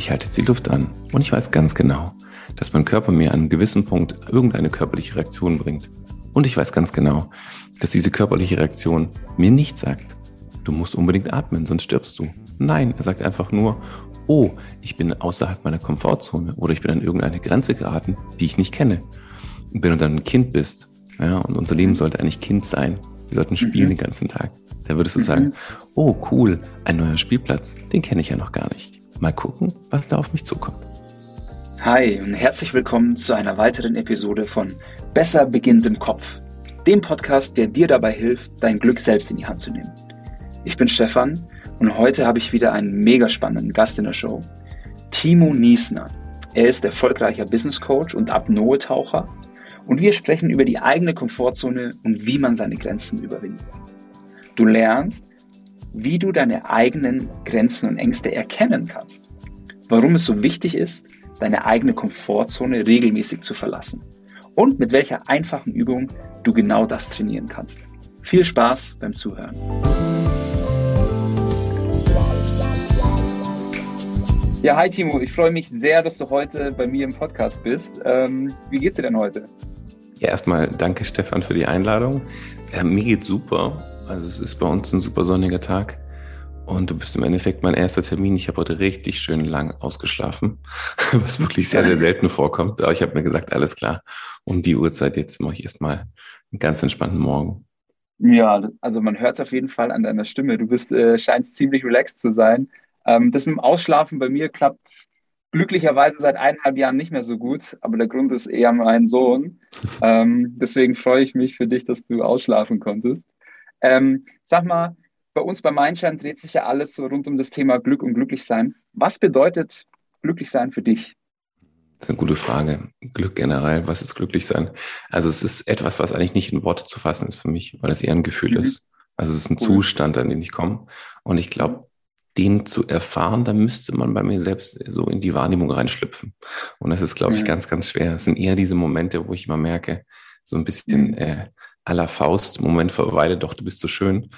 Ich halte jetzt die Luft an und ich weiß ganz genau, dass mein Körper mir an einem gewissen Punkt irgendeine körperliche Reaktion bringt. Und ich weiß ganz genau, dass diese körperliche Reaktion mir nicht sagt, du musst unbedingt atmen, sonst stirbst du. Nein, er sagt einfach nur, oh, ich bin außerhalb meiner Komfortzone oder ich bin an irgendeine Grenze geraten, die ich nicht kenne. Und wenn du dann ein Kind bist, ja, und unser Leben sollte eigentlich Kind sein, wir sollten spielen mhm. den ganzen Tag, da würdest du mhm. sagen, oh cool, ein neuer Spielplatz, den kenne ich ja noch gar nicht. Mal gucken, was da auf mich zukommt. Hi und herzlich willkommen zu einer weiteren Episode von Besser beginnt im Kopf, dem Podcast, der dir dabei hilft, dein Glück selbst in die Hand zu nehmen. Ich bin Stefan und heute habe ich wieder einen mega spannenden Gast in der Show, Timo Niesner. Er ist erfolgreicher Business Coach und Apnoe-Taucher und wir sprechen über die eigene Komfortzone und wie man seine Grenzen überwindet. Du lernst, wie du deine eigenen Grenzen und Ängste erkennen kannst, warum es so wichtig ist, deine eigene Komfortzone regelmäßig zu verlassen und mit welcher einfachen Übung du genau das trainieren kannst. Viel Spaß beim Zuhören. Ja, hi Timo, ich freue mich sehr, dass du heute bei mir im Podcast bist. Ähm, wie geht's dir denn heute? Ja, erstmal danke Stefan für die Einladung. Äh, mir geht's super. Also es ist bei uns ein super sonniger Tag. Und du bist im Endeffekt mein erster Termin. Ich habe heute richtig schön lang ausgeschlafen, was wirklich sehr, sehr selten vorkommt. Aber ich habe mir gesagt, alles klar, um die Uhrzeit jetzt mache ich erstmal einen ganz entspannten Morgen. Ja, also man hört es auf jeden Fall an deiner Stimme. Du bist, äh, scheinst ziemlich relaxed zu sein. Ähm, das mit dem Ausschlafen bei mir klappt glücklicherweise seit eineinhalb Jahren nicht mehr so gut, aber der Grund ist eher mein Sohn. Ähm, deswegen freue ich mich für dich, dass du ausschlafen konntest. Ähm, sag mal, bei uns bei Mindshine dreht sich ja alles so rund um das Thema Glück und Glücklichsein. Was bedeutet Glücklichsein für dich? Das ist eine gute Frage. Glück generell, was ist Glücklichsein? Also es ist etwas, was eigentlich nicht in Worte zu fassen ist für mich, weil es eher ein Gefühl mhm. ist. Also es ist ein cool. Zustand, an den ich komme. Und ich glaube, den zu erfahren, da müsste man bei mir selbst so in die Wahrnehmung reinschlüpfen. Und das ist, glaube ich, ganz, ganz schwer. Es sind eher diese Momente, wo ich mal merke, so ein bisschen äh, aller Faust, Moment verweile doch, du bist so schön.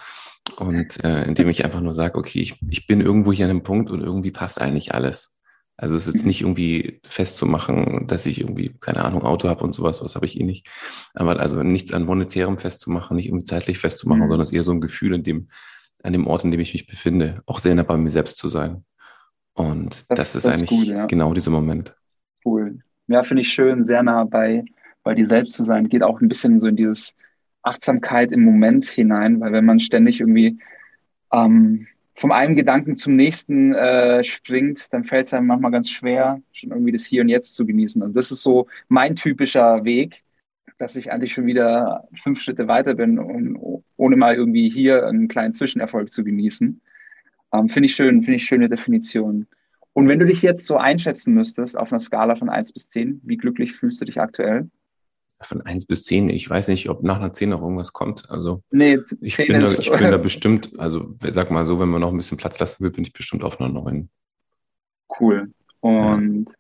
Und äh, indem ich einfach nur sage, okay, ich, ich bin irgendwo hier an einem Punkt und irgendwie passt eigentlich alles. Also es ist jetzt nicht irgendwie festzumachen, dass ich irgendwie, keine Ahnung, Auto habe und sowas, was habe ich eh nicht. Aber also nichts an monetärem festzumachen, nicht irgendwie zeitlich festzumachen, mhm. sondern es ist eher so ein Gefühl, in dem, an dem Ort, in dem ich mich befinde, auch sehr nah bei mir selbst zu sein. Und das, das ist das eigentlich gut, ja. genau dieser Moment. Cool. Ja, finde ich schön, sehr nah bei, bei dir selbst zu sein. Geht auch ein bisschen so in dieses Achtsamkeit im Moment hinein, weil wenn man ständig irgendwie ähm, vom einen Gedanken zum nächsten äh, springt, dann fällt es einem manchmal ganz schwer, schon irgendwie das Hier und Jetzt zu genießen. Also das ist so mein typischer Weg, dass ich eigentlich schon wieder fünf Schritte weiter bin, um, ohne mal irgendwie hier einen kleinen Zwischenerfolg zu genießen. Ähm, finde ich schön, finde ich schöne Definition. Und wenn du dich jetzt so einschätzen müsstest auf einer Skala von eins bis zehn, wie glücklich fühlst du dich aktuell? Von eins bis zehn. Ich weiß nicht, ob nach einer zehn noch irgendwas kommt. Also nee, ich, bin da, ich bin da bestimmt, also sag mal so, wenn man noch ein bisschen Platz lassen will, bin ich bestimmt auf einer neun. Cool. Und ja.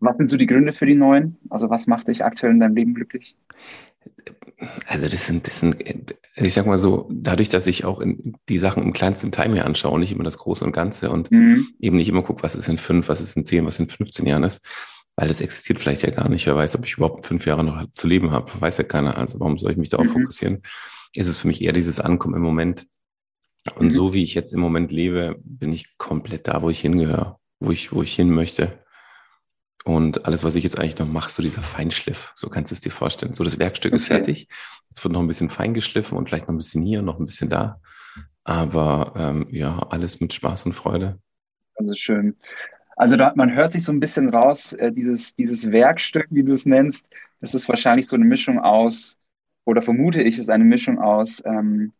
was sind so die Gründe für die neun? Also was macht dich aktuell in deinem Leben glücklich? Also das sind, das sind, ich sag mal so, dadurch, dass ich auch die Sachen im kleinsten Teil mir anschaue und nicht immer das Große und Ganze und mhm. eben nicht immer gucke, was ist in fünf, was ist in zehn, was in 15 Jahren ist, weil das existiert vielleicht ja gar nicht. Wer weiß, ob ich überhaupt fünf Jahre noch zu leben habe. Weiß ja keiner. Also warum soll ich mich darauf mhm. fokussieren? Ist es für mich eher dieses Ankommen im Moment. Und mhm. so wie ich jetzt im Moment lebe, bin ich komplett da, wo ich hingehöre, wo ich, wo ich hin möchte. Und alles, was ich jetzt eigentlich noch mache, so dieser Feinschliff, so kannst du es dir vorstellen. So das Werkstück okay. ist fertig. Jetzt wird noch ein bisschen fein geschliffen und vielleicht noch ein bisschen hier, noch ein bisschen da. Aber ähm, ja, alles mit Spaß und Freude. Also schön. Also da, man hört sich so ein bisschen raus, äh, dieses, dieses Werkstück, wie du es nennst, das ist wahrscheinlich so eine Mischung aus, oder vermute ich, ist eine Mischung aus, ähm,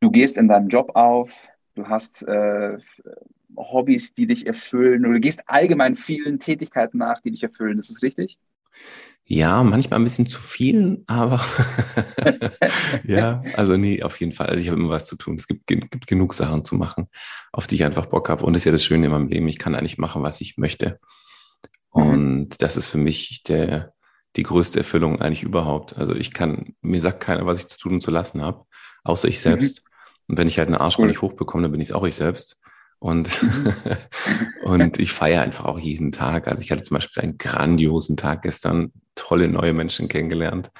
du gehst in deinem Job auf, du hast äh, Hobbys, die dich erfüllen, oder du gehst allgemein vielen Tätigkeiten nach, die dich erfüllen. Ist das richtig? Ja, manchmal ein bisschen zu viel, aber ja, also nee, auf jeden Fall. Also ich habe immer was zu tun. Es gibt, gibt genug Sachen zu machen, auf die ich einfach Bock habe. Und das ist ja das Schöne in meinem Leben. Ich kann eigentlich machen, was ich möchte. Mhm. Und das ist für mich der, die größte Erfüllung eigentlich überhaupt. Also ich kann, mir sagt keiner, was ich zu tun und zu lassen habe, außer ich selbst. Mhm. Und wenn ich halt einen Arsch cool. nicht hochbekomme, dann bin ich es auch ich selbst. Und, Und ich feiere einfach auch jeden Tag. Also ich hatte zum Beispiel einen grandiosen Tag gestern, tolle neue Menschen kennengelernt.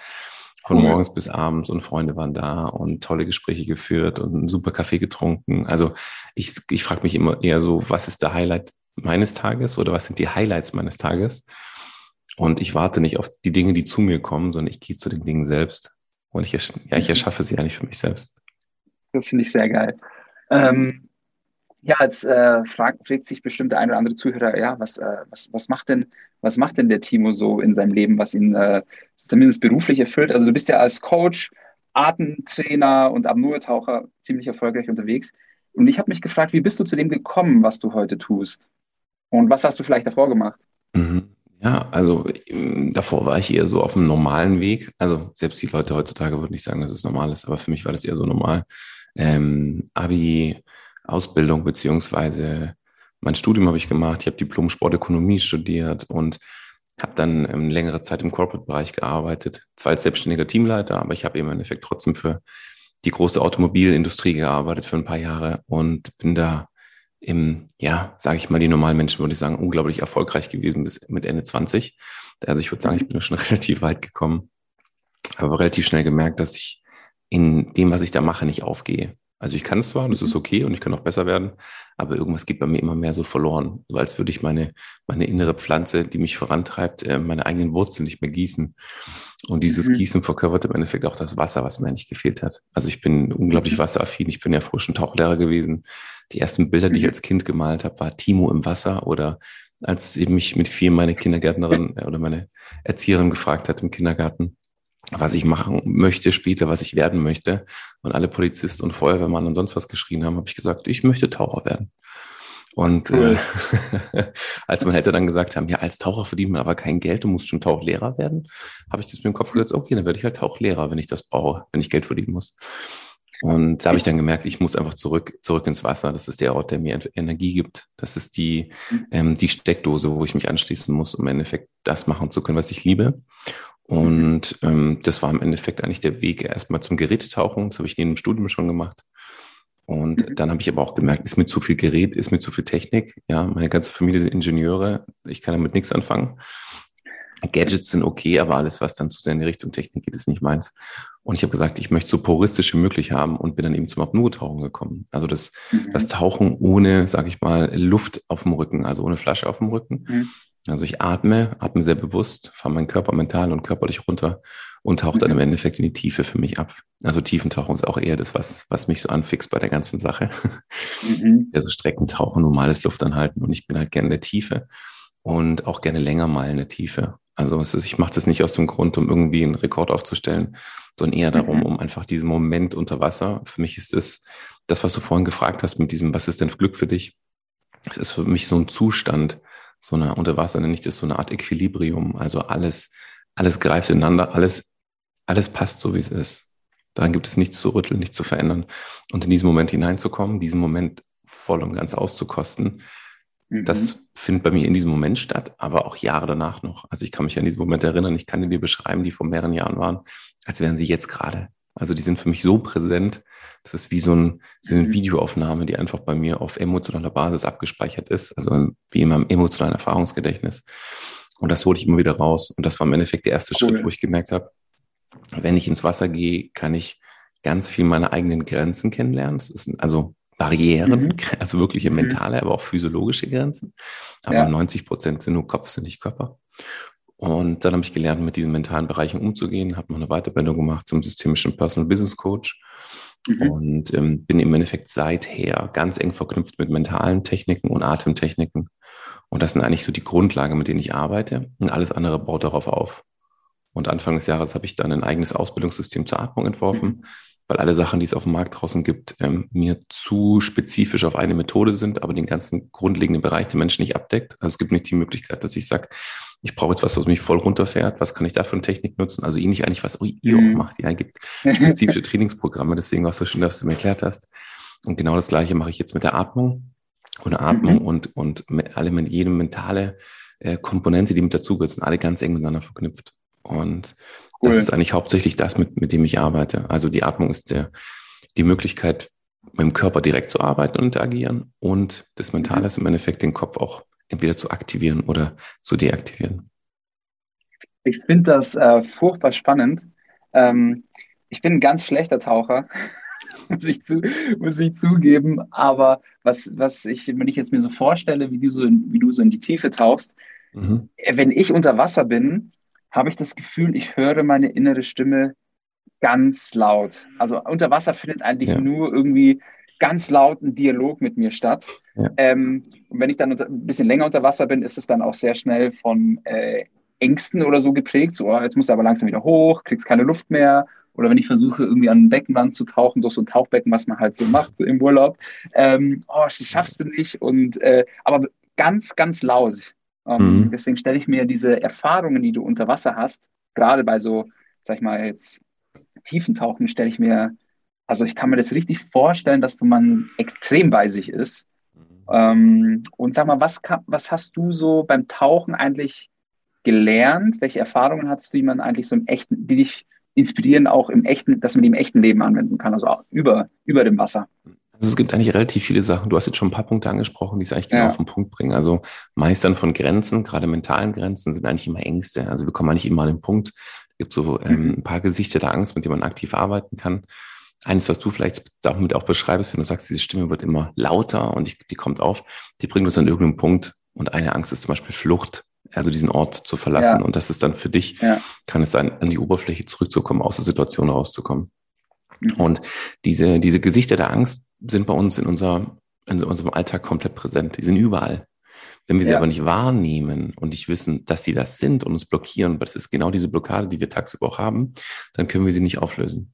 Von cool. morgens bis abends und Freunde waren da und tolle Gespräche geführt und einen super Kaffee getrunken. Also ich, ich frage mich immer eher so, was ist der Highlight meines Tages oder was sind die Highlights meines Tages? Und ich warte nicht auf die Dinge, die zu mir kommen, sondern ich gehe zu den Dingen selbst. Und ich, ja, ich erschaffe sie eigentlich für mich selbst. Das finde ich sehr geil. Ähm, ja, jetzt äh, fragt, fragt sich bestimmt der ein oder andere Zuhörer, ja, was, äh, was, was, macht denn, was macht denn der Timo so in seinem Leben, was ihn äh, zumindest beruflich erfüllt? Also du bist ja als Coach, Artentrainer und Apnoe-Taucher ziemlich erfolgreich unterwegs. Und ich habe mich gefragt, wie bist du zu dem gekommen, was du heute tust? Und was hast du vielleicht davor gemacht? Mhm. Ja, also davor war ich eher so auf einem normalen Weg. Also selbst die Leute heutzutage würden nicht sagen, dass es normal ist, aber für mich war das eher so normal. Ähm, Abi, Ausbildung beziehungsweise mein Studium habe ich gemacht. Ich habe Diplom Sportökonomie studiert und habe dann ähm, längere Zeit im Corporate-Bereich gearbeitet, zwar als selbstständiger Teamleiter, aber ich habe im Endeffekt trotzdem für die große Automobilindustrie gearbeitet für ein paar Jahre und bin da im, ja, sage ich mal, die normalen Menschen würde ich sagen, unglaublich erfolgreich gewesen bis mit Ende 20. Also ich würde sagen, ich bin schon relativ weit gekommen, aber relativ schnell gemerkt, dass ich in dem, was ich da mache, nicht aufgehe. Also ich kann es zwar, das ist mhm. okay und ich kann auch besser werden, aber irgendwas geht bei mir immer mehr so verloren, so als würde ich meine, meine innere Pflanze, die mich vorantreibt, äh, meine eigenen Wurzeln nicht mehr gießen. Und dieses mhm. Gießen verkörpert im Endeffekt auch das Wasser, was mir eigentlich gefehlt hat. Also ich bin unglaublich mhm. wasseraffin, ich bin ja früher schon Tauchlehrer gewesen. Die ersten Bilder, die ich mhm. als Kind gemalt habe, war Timo im Wasser oder als es eben mich mit vier meine Kindergärtnerin äh, oder meine Erzieherin gefragt hat im Kindergarten, was ich machen möchte später, was ich werden möchte. Und alle Polizisten und Feuerwehrmann und sonst was geschrien haben, habe ich gesagt, ich möchte Taucher werden. Und cool. äh, als meine Eltern dann gesagt haben, ja, als Taucher verdient man aber kein Geld, du musst schon Tauchlehrer werden, habe ich das mir im Kopf gesetzt, okay, dann werde ich halt Tauchlehrer, wenn ich das brauche, wenn ich Geld verdienen muss. Und da habe ich dann gemerkt, ich muss einfach zurück, zurück ins Wasser. Das ist der Ort, der mir Energie gibt. Das ist die, mhm. ähm, die Steckdose, wo ich mich anschließen muss, um im Endeffekt das machen zu können, was ich liebe. Und ähm, das war im Endeffekt eigentlich der Weg erstmal zum Gerätetauchen. Das habe ich neben dem Studium schon gemacht. Und mhm. dann habe ich aber auch gemerkt, ist mir zu viel Gerät, ist mir zu viel Technik. Ja, meine ganze Familie sind Ingenieure. Ich kann damit nichts anfangen. Gadgets sind okay, aber alles, was dann zu sehr in die Richtung Technik geht, ist nicht meins. Und ich habe gesagt, ich möchte so puristisch wie möglich haben und bin dann eben zum Apnoe-Tauchen gekommen. Also das, mhm. das Tauchen ohne, sage ich mal, Luft auf dem Rücken, also ohne Flasche auf dem Rücken. Mhm. Also ich atme, atme sehr bewusst, fahre meinen Körper mental und körperlich runter und tauche dann im mhm. Endeffekt in die Tiefe für mich ab. Also Tiefentauchen ist auch eher das, was, was mich so anfixt bei der ganzen Sache. Mhm. Also Streckentauchen, normales Luftanhalten und ich bin halt gerne in der Tiefe und auch gerne länger mal in der Tiefe. Also ist, ich mache das nicht aus dem Grund, um irgendwie einen Rekord aufzustellen, sondern eher darum, mhm. um einfach diesen Moment unter Wasser. Für mich ist es das, was du vorhin gefragt hast mit diesem, was ist denn Glück für dich? Es ist für mich so ein Zustand, so eine unter Wasser nenne ich das so eine Art Equilibrium. Also alles, alles greift ineinander, alles, alles passt so, wie es ist. Daran gibt es nichts zu rütteln, nichts zu verändern. Und in diesen Moment hineinzukommen, diesen Moment voll und ganz auszukosten, Mhm. Das findet bei mir in diesem Moment statt, aber auch Jahre danach noch. Also ich kann mich an diesen Moment erinnern, ich kann dir beschreiben, die vor mehreren Jahren waren, als wären sie jetzt gerade. Also die sind für mich so präsent. Das ist wie so, ein, so eine mhm. Videoaufnahme, die einfach bei mir auf emotionaler Basis abgespeichert ist. Also wie in meinem emotionalen Erfahrungsgedächtnis. Und das hole ich immer wieder raus. Und das war im Endeffekt der erste cool. Schritt, wo ich gemerkt habe, wenn ich ins Wasser gehe, kann ich ganz viel meine eigenen Grenzen kennenlernen. Das ist also Barrieren, mhm. also wirkliche mhm. mentale, aber auch physiologische Grenzen. Aber ja. 90 Prozent sind nur Kopf, sind nicht Körper. Und dann habe ich gelernt, mit diesen mentalen Bereichen umzugehen, habe noch eine Weiterbildung gemacht zum systemischen Personal Business Coach mhm. und ähm, bin im Endeffekt seither ganz eng verknüpft mit mentalen Techniken und Atemtechniken. Und das sind eigentlich so die Grundlagen, mit denen ich arbeite. Und alles andere baut darauf auf. Und Anfang des Jahres habe ich dann ein eigenes Ausbildungssystem zur Atmung entworfen, mhm weil alle Sachen, die es auf dem Markt draußen gibt, ähm, mir zu spezifisch auf eine Methode sind, aber den ganzen grundlegenden Bereich der Menschen nicht abdeckt. Also es gibt nicht die Möglichkeit, dass ich sage, ich brauche jetzt was, was mich voll runterfährt. Was kann ich da für eine Technik nutzen? Also ähnlich eigentlich, was ihr mhm. auch macht. Ja, gibt spezifische Trainingsprogramme. Deswegen war es so schön, dass du mir erklärt hast. Und genau das Gleiche mache ich jetzt mit der Atmung. Oder Atmung mhm. und, und mit alle, mit jedem mentale äh, Komponente, die mit dazugehört, sind alle ganz eng miteinander verknüpft. Und Cool. Das ist eigentlich hauptsächlich das, mit, mit dem ich arbeite. Also die Atmung ist der, die Möglichkeit mit dem Körper direkt zu arbeiten und interagieren und das Mentale ist im Endeffekt den Kopf auch entweder zu aktivieren oder zu deaktivieren. Ich finde das äh, furchtbar spannend. Ähm, ich bin ein ganz schlechter Taucher, muss, ich zu, muss ich zugeben. Aber was, was ich, wenn ich jetzt mir so vorstelle, wie du so in, wie du so in die Tiefe tauchst, mhm. Äh, wenn ich unter Wasser bin, habe ich das Gefühl, ich höre meine innere Stimme ganz laut. Also unter Wasser findet eigentlich ja. nur irgendwie ganz lauten Dialog mit mir statt. Ja. Ähm, und wenn ich dann unter, ein bisschen länger unter Wasser bin, ist es dann auch sehr schnell von äh, Ängsten oder so geprägt. So, oh, jetzt musst du aber langsam wieder hoch, kriegst keine Luft mehr. Oder wenn ich versuche, irgendwie an ein Beckenwand zu tauchen, durch so ein Tauchbecken, was man halt so macht im Urlaub. Ähm, oh, das schaffst du nicht. Und äh, aber ganz, ganz laut. Ähm, mhm. Deswegen stelle ich mir diese Erfahrungen, die du unter Wasser hast, gerade bei so, sag ich mal, jetzt Tiefentauchen, stelle ich mir also ich kann mir das richtig vorstellen, dass man extrem bei sich ist. Mhm. Ähm, und sag mal, was, kann, was hast du so beim Tauchen eigentlich gelernt? Welche Erfahrungen hast du, die man eigentlich so im echten, die dich inspirieren, auch im echten, dass man die im echten Leben anwenden kann, also auch über, über dem Wasser? Also es gibt eigentlich relativ viele Sachen. Du hast jetzt schon ein paar Punkte angesprochen, die es eigentlich genau ja. auf den Punkt bringen. Also Meistern von Grenzen, gerade mentalen Grenzen, sind eigentlich immer Ängste. Also wir kommen eigentlich immer an den Punkt. Es gibt so ähm, mhm. ein paar Gesichter der Angst, mit denen man aktiv arbeiten kann eines, was du vielleicht damit auch beschreibst, wenn du sagst, diese Stimme wird immer lauter und die, die kommt auf, die bringt uns an irgendeinem Punkt. Und eine Angst ist zum Beispiel Flucht, also diesen Ort zu verlassen. Ja. Und das ist dann für dich, ja. kann es sein, an die Oberfläche zurückzukommen, aus der Situation rauszukommen. Mhm. Und diese, diese Gesichter der Angst sind bei uns in, unser, in unserem Alltag komplett präsent. Die sind überall. Wenn wir sie ja. aber nicht wahrnehmen und nicht wissen, dass sie das sind und uns blockieren, das ist genau diese Blockade, die wir tagsüber auch haben, dann können wir sie nicht auflösen.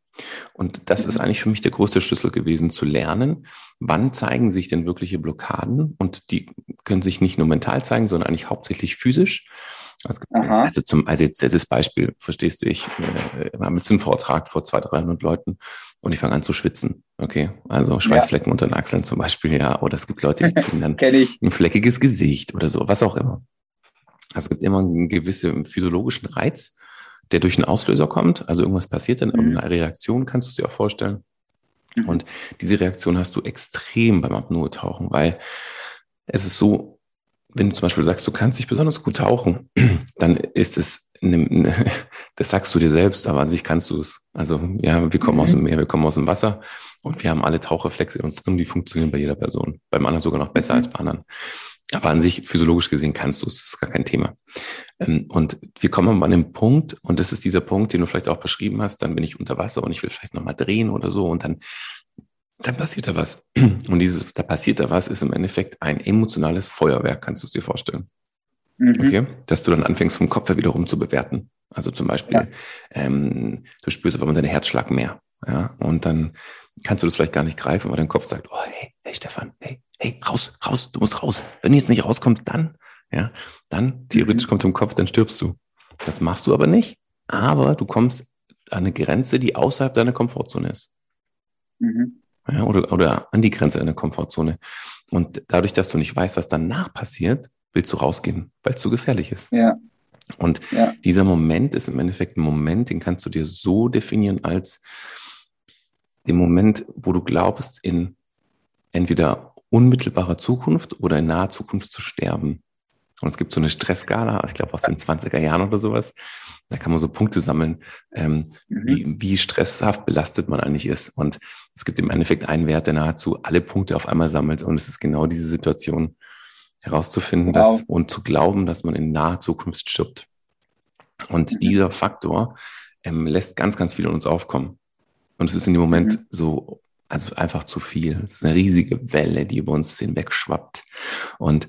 Und das ist eigentlich für mich der größte Schlüssel gewesen, zu lernen, wann zeigen sich denn wirkliche Blockaden? Und die können sich nicht nur mental zeigen, sondern eigentlich hauptsächlich physisch. Also, zum, also jetzt das Beispiel, verstehst du, ich äh, habe jetzt einen Vortrag vor 200, 300 Leuten und ich fange an zu schwitzen. Okay, also Schweißflecken ja. unter den Achseln zum Beispiel, ja. Oder es gibt Leute, die kriegen dann ein fleckiges Gesicht oder so, was auch immer. Also es gibt immer einen gewissen physiologischen Reiz, der durch einen Auslöser kommt. Also irgendwas passiert dann, mhm. eine Reaktion kannst du dir auch vorstellen. Mhm. Und diese Reaktion hast du extrem beim Apnoe-Tauchen, weil es ist so, wenn du zum Beispiel sagst, du kannst dich besonders gut tauchen, dann ist es, eine, das sagst du dir selbst, aber an sich kannst du es. Also ja, wir kommen mhm. aus dem Meer, wir kommen aus dem Wasser und wir haben alle Tauchreflexe in uns drin, die funktionieren bei jeder Person. Beim anderen sogar noch besser mhm. als bei anderen. Aber an sich, physiologisch gesehen, kannst du es, das ist gar kein Thema. Ähm, und wir kommen an den Punkt, und das ist dieser Punkt, den du vielleicht auch beschrieben hast, dann bin ich unter Wasser und ich will vielleicht nochmal drehen oder so, und dann, dann passiert da was. Und dieses, da passiert da was, ist im Endeffekt ein emotionales Feuerwerk, kannst du es dir vorstellen. Mhm. Okay, dass du dann anfängst, vom Kopf her wiederum zu bewerten. Also zum Beispiel, ja. ähm, du spürst auf einmal deinen Herzschlag mehr. Ja, und dann kannst du das vielleicht gar nicht greifen, aber dein Kopf sagt, oh, hey, hey, Stefan, hey, hey, raus, raus, du musst raus. Wenn du jetzt nicht rauskommst, dann, ja, dann theoretisch mhm. kommt im Kopf, dann stirbst du. Das machst du aber nicht, aber du kommst an eine Grenze, die außerhalb deiner Komfortzone ist. Mhm. Ja, oder, oder an die Grenze deiner Komfortzone. Und dadurch, dass du nicht weißt, was danach passiert, willst du rausgehen, weil es zu gefährlich ist. Ja. Und ja. dieser Moment ist im Endeffekt ein Moment, den kannst du dir so definieren als den Moment, wo du glaubst, in entweder unmittelbarer Zukunft oder in naher Zukunft zu sterben. Und es gibt so eine Stressskala, ich glaube aus den 20er Jahren oder sowas. Da kann man so Punkte sammeln, ähm, mhm. wie, wie stresshaft belastet man eigentlich ist. Und es gibt im Endeffekt einen Wert, der nahezu alle Punkte auf einmal sammelt. Und es ist genau diese Situation herauszufinden wow. dass, und zu glauben, dass man in naher Zukunft stirbt. Und mhm. dieser Faktor ähm, lässt ganz, ganz viel in uns aufkommen. Und es ist in dem Moment mhm. so also einfach zu viel. Es ist eine riesige Welle, die über uns hinweg schwappt. Und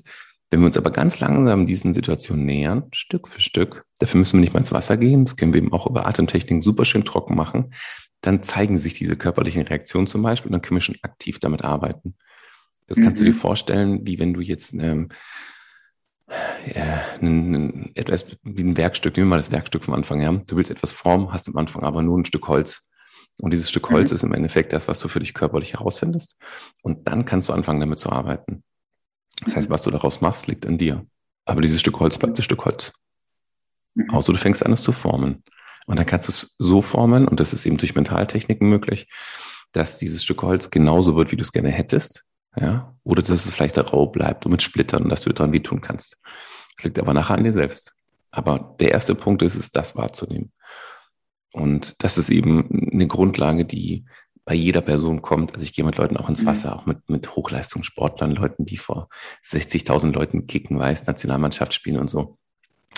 wenn wir uns aber ganz langsam diesen Situationen nähern, Stück für Stück, dafür müssen wir nicht mal ins Wasser gehen, das können wir eben auch über Atemtechniken super schön trocken machen, dann zeigen sich diese körperlichen Reaktionen zum Beispiel und dann können wir schon aktiv damit arbeiten. Das kannst mhm. du dir vorstellen, wie wenn du jetzt ähm, ja, ein, ein, etwas wie ein Werkstück, nehmen wir mal das Werkstück vom Anfang, ja. Du willst etwas formen, hast am Anfang aber nur ein Stück Holz. Und dieses Stück Holz mhm. ist im Endeffekt das, was du für dich körperlich herausfindest. Und dann kannst du anfangen, damit zu arbeiten. Das heißt, was du daraus machst, liegt an dir. Aber dieses Stück Holz bleibt das Stück Holz. Mhm. Außer du fängst an, es zu formen. Und dann kannst du es so formen, und das ist eben durch Mentaltechniken möglich, dass dieses Stück Holz genauso wird, wie du es gerne hättest, ja, oder dass es vielleicht rau bleibt und mit Splittern und dass du daran wehtun kannst. Es liegt aber nachher an dir selbst. Aber der erste Punkt ist es, das wahrzunehmen. Und das ist eben eine Grundlage, die bei jeder Person kommt. Also ich gehe mit Leuten auch ins mhm. Wasser, auch mit, mit Hochleistungssportlern, Leuten, die vor 60.000 Leuten kicken, weiß, Nationalmannschaft spielen und so.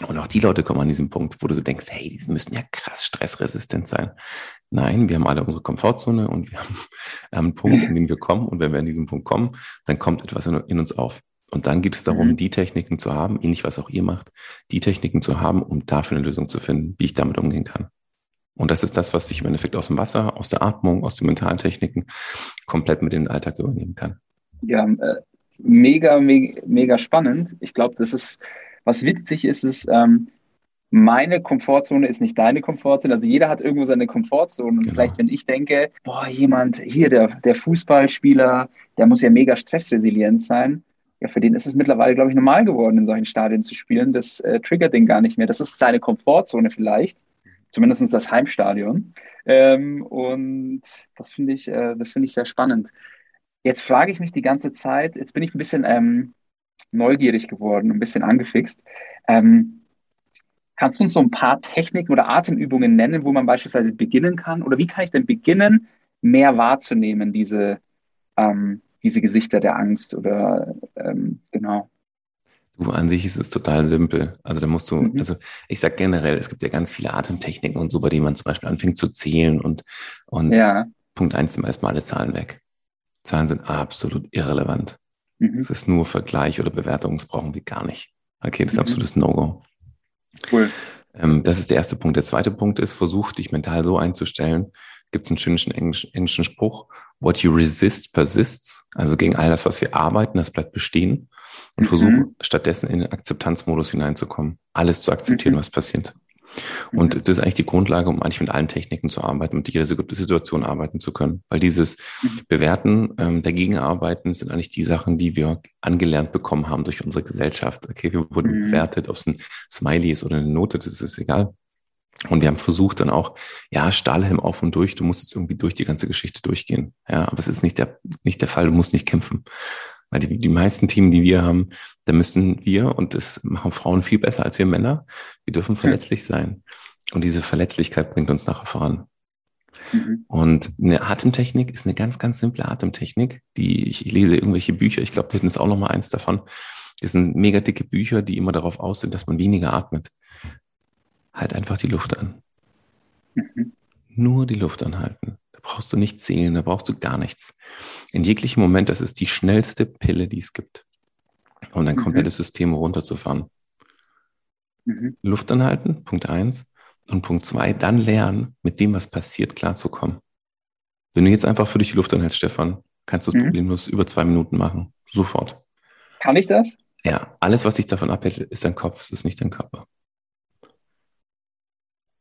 Und auch die Leute kommen an diesen Punkt, wo du so denkst, hey, die müssen ja krass stressresistent sein. Nein, wir haben alle unsere Komfortzone und wir haben einen Punkt, in den wir kommen. Und wenn wir an diesen Punkt kommen, dann kommt etwas in, in uns auf. Und dann geht es darum, mhm. die Techniken zu haben, ähnlich was auch ihr macht, die Techniken zu haben, um dafür eine Lösung zu finden, wie ich damit umgehen kann. Und das ist das, was ich im Endeffekt aus dem Wasser, aus der Atmung, aus den mentalen Techniken komplett mit in den Alltag übernehmen kann. Ja, äh, mega, mega, mega spannend. Ich glaube, das ist, was witzig ist, ist, ähm, meine Komfortzone ist nicht deine Komfortzone. Also jeder hat irgendwo seine Komfortzone. Und genau. vielleicht, wenn ich denke, boah, jemand, hier, der, der Fußballspieler, der muss ja mega stressresilient sein. Ja, für den ist es mittlerweile, glaube ich, normal geworden, in solchen Stadien zu spielen. Das äh, triggert den gar nicht mehr. Das ist seine Komfortzone vielleicht. Zumindest das Heimstadion. Ähm, und das finde ich, äh, das ich sehr spannend. Jetzt frage ich mich die ganze Zeit, jetzt bin ich ein bisschen ähm, neugierig geworden, ein bisschen angefixt. Ähm, Kannst du uns so ein paar Techniken oder Atemübungen nennen, wo man beispielsweise beginnen kann? Oder wie kann ich denn beginnen, mehr wahrzunehmen, diese, ähm, diese Gesichter der Angst oder ähm, genau? Du, an sich ist es total simpel. Also da musst du, mhm. also ich sag generell, es gibt ja ganz viele Atemtechniken und so, bei denen man zum Beispiel anfängt zu zählen und, und ja. Punkt eins sind erstmal alle Zahlen weg. Zahlen sind absolut irrelevant. Mhm. Es ist nur Vergleich oder Bewertung, das brauchen wir gar nicht. Okay, das ist mhm. absolutes No-Go. Cool. Ähm, das ist der erste Punkt. Der zweite Punkt ist, versuch dich mental so einzustellen. Gibt es einen schönen Englisch, englischen Spruch, what you resist persists. Also gegen all das, was wir arbeiten, das bleibt bestehen. Und mhm. versuche stattdessen in den Akzeptanzmodus hineinzukommen. Alles zu akzeptieren, mhm. was passiert. Und mhm. das ist eigentlich die Grundlage, um eigentlich mit allen Techniken zu arbeiten, mit jeder Situation arbeiten zu können. Weil dieses mhm. Bewerten, ähm, dagegen arbeiten, sind eigentlich die Sachen, die wir angelernt bekommen haben durch unsere Gesellschaft. Okay, wir wurden mhm. bewertet, ob es ein Smiley ist oder eine Note, das ist egal. Und wir haben versucht dann auch, ja, Stahlhelm auf und durch, du musst jetzt irgendwie durch die ganze Geschichte durchgehen. Ja, aber es ist nicht der, nicht der Fall, du musst nicht kämpfen. Weil die, die meisten Teams, die wir haben, da müssen wir, und das machen Frauen viel besser als wir Männer, wir dürfen verletzlich sein. Und diese Verletzlichkeit bringt uns nachher voran. Mhm. Und eine Atemtechnik ist eine ganz, ganz simple Atemtechnik, die ich, ich lese irgendwelche Bücher, ich glaube, da hinten ist auch noch mal eins davon. Das sind mega dicke Bücher, die immer darauf aus sind, dass man weniger atmet. Halt einfach die Luft an. Mhm. Nur die Luft anhalten. Da brauchst du nicht zählen, da brauchst du gar nichts. In jeglichem Moment, das ist die schnellste Pille, die es gibt. Um dein mhm. komplettes System runterzufahren. Mhm. Luft anhalten, Punkt eins. Und Punkt zwei, dann lernen, mit dem, was passiert, klarzukommen. Wenn du jetzt einfach für dich die Luft anhältst, Stefan, kannst du es mhm. problemlos über zwei Minuten machen. Sofort. Kann ich das? Ja, alles, was dich davon abhält, ist dein Kopf, es ist nicht dein Körper.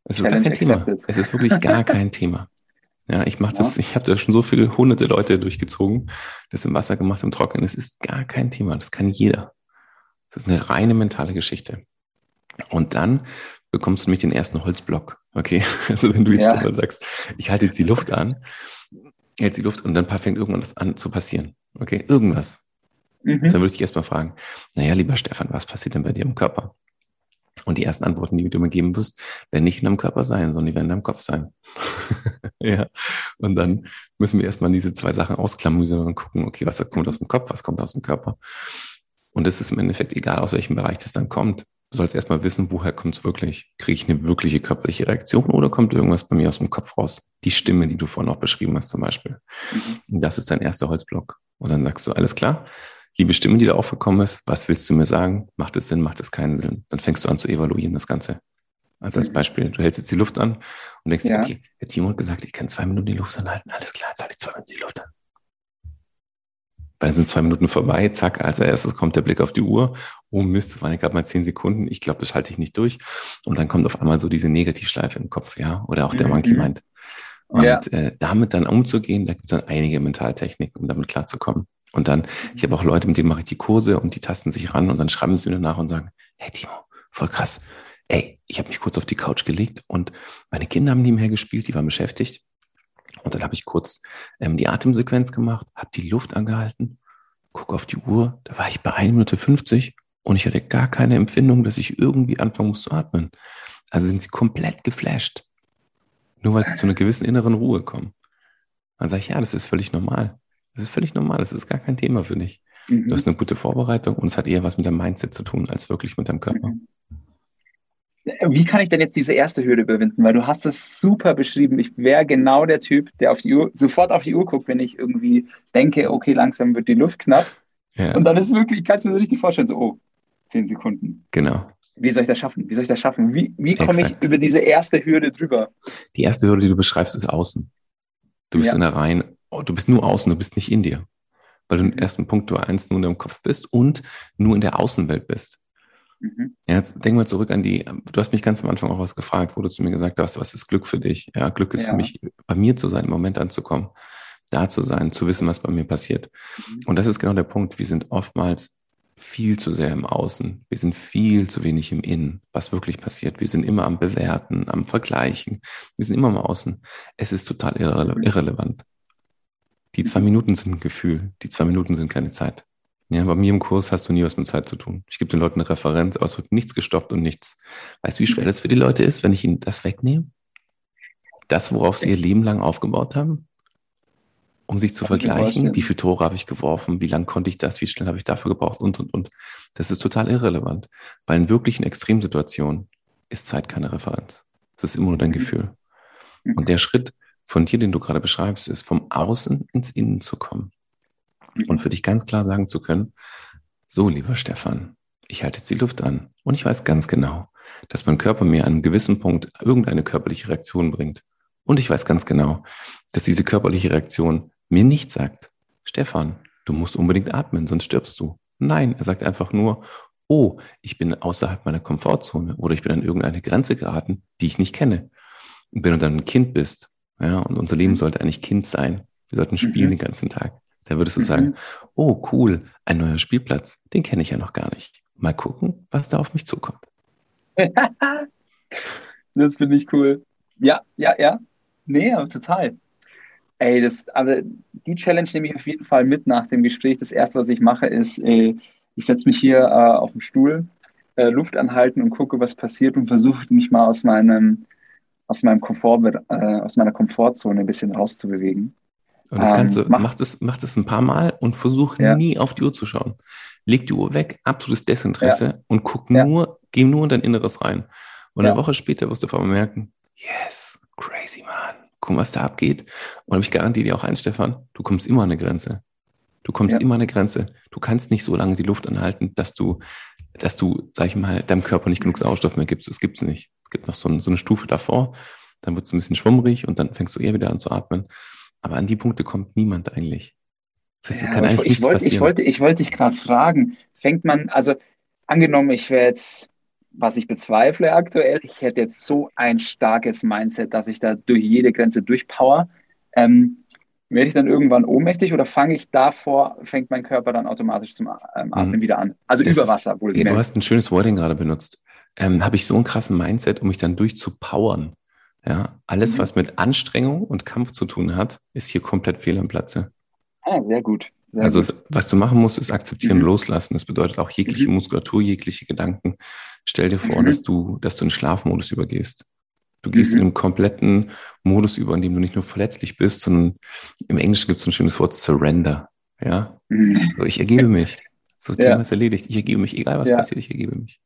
Es ist gar kein Thema. Es ist wirklich gar kein Thema. Ja, ich mache das, ich habe da schon so viele hunderte Leute durchgezogen, das im Wasser gemacht, im Trockenen. Es ist gar kein Thema, das kann jeder. Das ist eine reine mentale Geschichte. Und dann bekommst du nämlich den ersten Holzblock. Okay, also wenn du jetzt ja. sagst, ich halte jetzt die Luft an, hältst die Luft und dann fängt irgendwann das an zu passieren. Okay, irgendwas. Mhm. Dann würde ich dich erstmal fragen, naja, lieber Stefan, was passiert denn bei dir im Körper? Und die ersten Antworten, die du mir geben wirst, werden nicht in deinem Körper sein, sondern die werden in deinem Kopf sein. ja. Und dann müssen wir erstmal diese zwei Sachen ausklamüsern und gucken, okay, was kommt aus dem Kopf, was kommt aus dem Körper. Und es ist im Endeffekt egal, aus welchem Bereich das dann kommt. Du sollst erstmal wissen, woher kommt es wirklich? Kriege ich eine wirkliche körperliche Reaktion oder kommt irgendwas bei mir aus dem Kopf raus? Die Stimme, die du vorhin auch beschrieben hast zum Beispiel. Mhm. Und das ist dein erster Holzblock. Und dann sagst du, alles klar, liebe Stimme, die da aufgekommen ist, was willst du mir sagen? Macht es Sinn, macht es keinen Sinn? Dann fängst du an zu evaluieren, das Ganze. Also als mhm. Beispiel, du hältst jetzt die Luft an und denkst, ja. okay, der Timo hat gesagt, ich kann zwei Minuten die Luft anhalten. Alles klar, jetzt halte ich zwei Minuten die Luft an. Dann sind zwei Minuten vorbei, zack, als erstes kommt der Blick auf die Uhr. Oh Mist, das waren ja gerade mal zehn Sekunden. Ich glaube, das halte ich nicht durch. Und dann kommt auf einmal so diese Negativschleife im Kopf, ja, oder auch der mhm. Monkey Mind. Und ja. äh, damit dann umzugehen, da gibt es dann einige Mentaltechniken, um damit klarzukommen. Und dann, ich habe auch Leute, mit denen mache ich die Kurse und die tasten sich ran und dann schreiben sie mir nach und sagen, hey Timo, voll krass. Ey, ich habe mich kurz auf die Couch gelegt und meine Kinder haben nebenher gespielt, die waren beschäftigt. Und dann habe ich kurz ähm, die Atemsequenz gemacht, habe die Luft angehalten, gucke auf die Uhr, da war ich bei 1 Minute 50 und ich hatte gar keine Empfindung, dass ich irgendwie anfangen muss zu atmen. Also sind sie komplett geflasht. Nur weil sie zu einer gewissen inneren Ruhe kommen. Dann sage ich, ja, das ist völlig normal. Das ist völlig normal, das ist gar kein Thema für dich. Mhm. Du hast eine gute Vorbereitung und es hat eher was mit deinem Mindset zu tun, als wirklich mit deinem Körper. Mhm. Wie kann ich denn jetzt diese erste Hürde überwinden? Weil du hast das super beschrieben. Ich wäre genau der Typ, der auf die Uhr, sofort auf die Uhr guckt, wenn ich irgendwie denke, okay, langsam wird die Luft knapp. Ja. Und dann ist wirklich, kannst du mir richtig vorstellen, so, oh, zehn Sekunden. Genau. Wie soll ich das schaffen? Wie soll ich das schaffen? Wie, wie komme ich über diese erste Hürde drüber? Die erste Hürde, die du beschreibst, ist außen. Du bist ja. in der Reihe, oh, du bist nur außen, du bist nicht in dir. Weil du im ersten Punkt, du eins nur in deinem Kopf bist und nur in der Außenwelt bist. Mhm. Ja, jetzt denken wir zurück an die, du hast mich ganz am Anfang auch was gefragt, wo du zu mir gesagt hast, was ist Glück für dich? Ja, Glück ist ja. für mich, bei mir zu sein, im Moment anzukommen, da zu sein, zu wissen, was bei mir passiert. Mhm. Und das ist genau der Punkt. Wir sind oftmals viel zu sehr im Außen. Wir sind viel zu wenig im Innen, was wirklich passiert. Wir sind immer am Bewerten, am Vergleichen. Wir sind immer im Außen. Es ist total irrele mhm. irrelevant. Die zwei mhm. Minuten sind ein Gefühl. Die zwei Minuten sind keine Zeit. Ja, bei mir im Kurs hast du nie was mit Zeit zu tun. Ich gebe den Leuten eine Referenz, aber es wird nichts gestoppt und nichts. Weißt du, wie schwer das für die Leute ist, wenn ich ihnen das wegnehme? Das, worauf sie ihr Leben lang aufgebaut haben? Um sich zu Kann vergleichen, wie viele Tore habe ich geworfen, wie lange konnte ich das, wie schnell habe ich dafür gebraucht und, und, und. Das ist total irrelevant. Bei in wirklichen Extremsituationen ist Zeit keine Referenz. Es ist immer nur dein mhm. Gefühl. Mhm. Und der Schritt von dir, den du gerade beschreibst, ist vom Außen ins Innen zu kommen und für dich ganz klar sagen zu können, so lieber Stefan, ich halte jetzt die Luft an und ich weiß ganz genau, dass mein Körper mir an einem gewissen Punkt irgendeine körperliche Reaktion bringt. Und ich weiß ganz genau, dass diese körperliche Reaktion mir nicht sagt, Stefan, du musst unbedingt atmen, sonst stirbst du. Nein, er sagt einfach nur, oh, ich bin außerhalb meiner Komfortzone oder ich bin an irgendeine Grenze geraten, die ich nicht kenne. Und wenn du dann ein Kind bist, ja, und unser Leben sollte eigentlich Kind sein, wir sollten spielen mhm. den ganzen Tag, da würdest du mhm. sagen, oh cool, ein neuer Spielplatz, den kenne ich ja noch gar nicht. Mal gucken, was da auf mich zukommt. das finde ich cool. Ja, ja, ja. Nee, aber total. Ey, das, aber die Challenge nehme ich auf jeden Fall mit nach dem Gespräch. Das erste, was ich mache, ist, äh, ich setze mich hier äh, auf den Stuhl, äh, Luft anhalten und gucke, was passiert und versuche mich mal aus meinem, aus meinem Komfort, äh, aus meiner Komfortzone ein bisschen rauszubewegen. Und das kannst du, ähm, mach, mach, das, mach das ein paar Mal und versuch ja. nie auf die Uhr zu schauen. Leg die Uhr weg, absolutes Desinteresse ja. und guck ja. nur, geh nur in dein Inneres rein. Und eine Woche später wirst du auf einmal merken, yes, crazy man, guck, was da abgeht. Und ich garantiere dir auch eins, Stefan, du kommst immer an eine Grenze. Du kommst immer an eine Grenze. Du kannst nicht so lange die Luft anhalten, dass du, dass du, sag ich mal, deinem Körper nicht genug Sauerstoff mehr gibst. Das gibt's nicht. Es gibt noch so, ein, so eine Stufe davor. Dann wird es ein bisschen schwummrig und dann fängst du eher wieder an zu atmen. Aber an die Punkte kommt niemand eigentlich. Das heißt, ja, kann eigentlich ich, wollte, ich, wollte, ich wollte dich gerade fragen, fängt man, also angenommen, ich wäre jetzt, was ich bezweifle aktuell, ich hätte jetzt so ein starkes Mindset, dass ich da durch jede Grenze durchpower. Ähm, werde ich dann irgendwann ohnmächtig oder fange ich davor, fängt mein Körper dann automatisch zum ähm, Atmen mhm. wieder an? Also das über Wasser wohl. Ja, du hast ein schönes Wording gerade benutzt. Ähm, Habe ich so einen krassen Mindset, um mich dann durchzupowern? Ja, alles, mhm. was mit Anstrengung und Kampf zu tun hat, ist hier komplett fehl am Platze. Ah, sehr gut. Sehr also, gut. was du machen musst, ist akzeptieren, mhm. loslassen. Das bedeutet auch jegliche mhm. Muskulatur, jegliche Gedanken. Stell dir vor, mhm. dass du, dass du in Schlafmodus übergehst. Du gehst in mhm. einen kompletten Modus über, in dem du nicht nur verletzlich bist, sondern im Englischen gibt es ein schönes Wort Surrender. Ja, mhm. so ich ergebe mich. So Thema ja. ist erledigt. Ich ergebe mich, egal was ja. passiert, ich ergebe mich.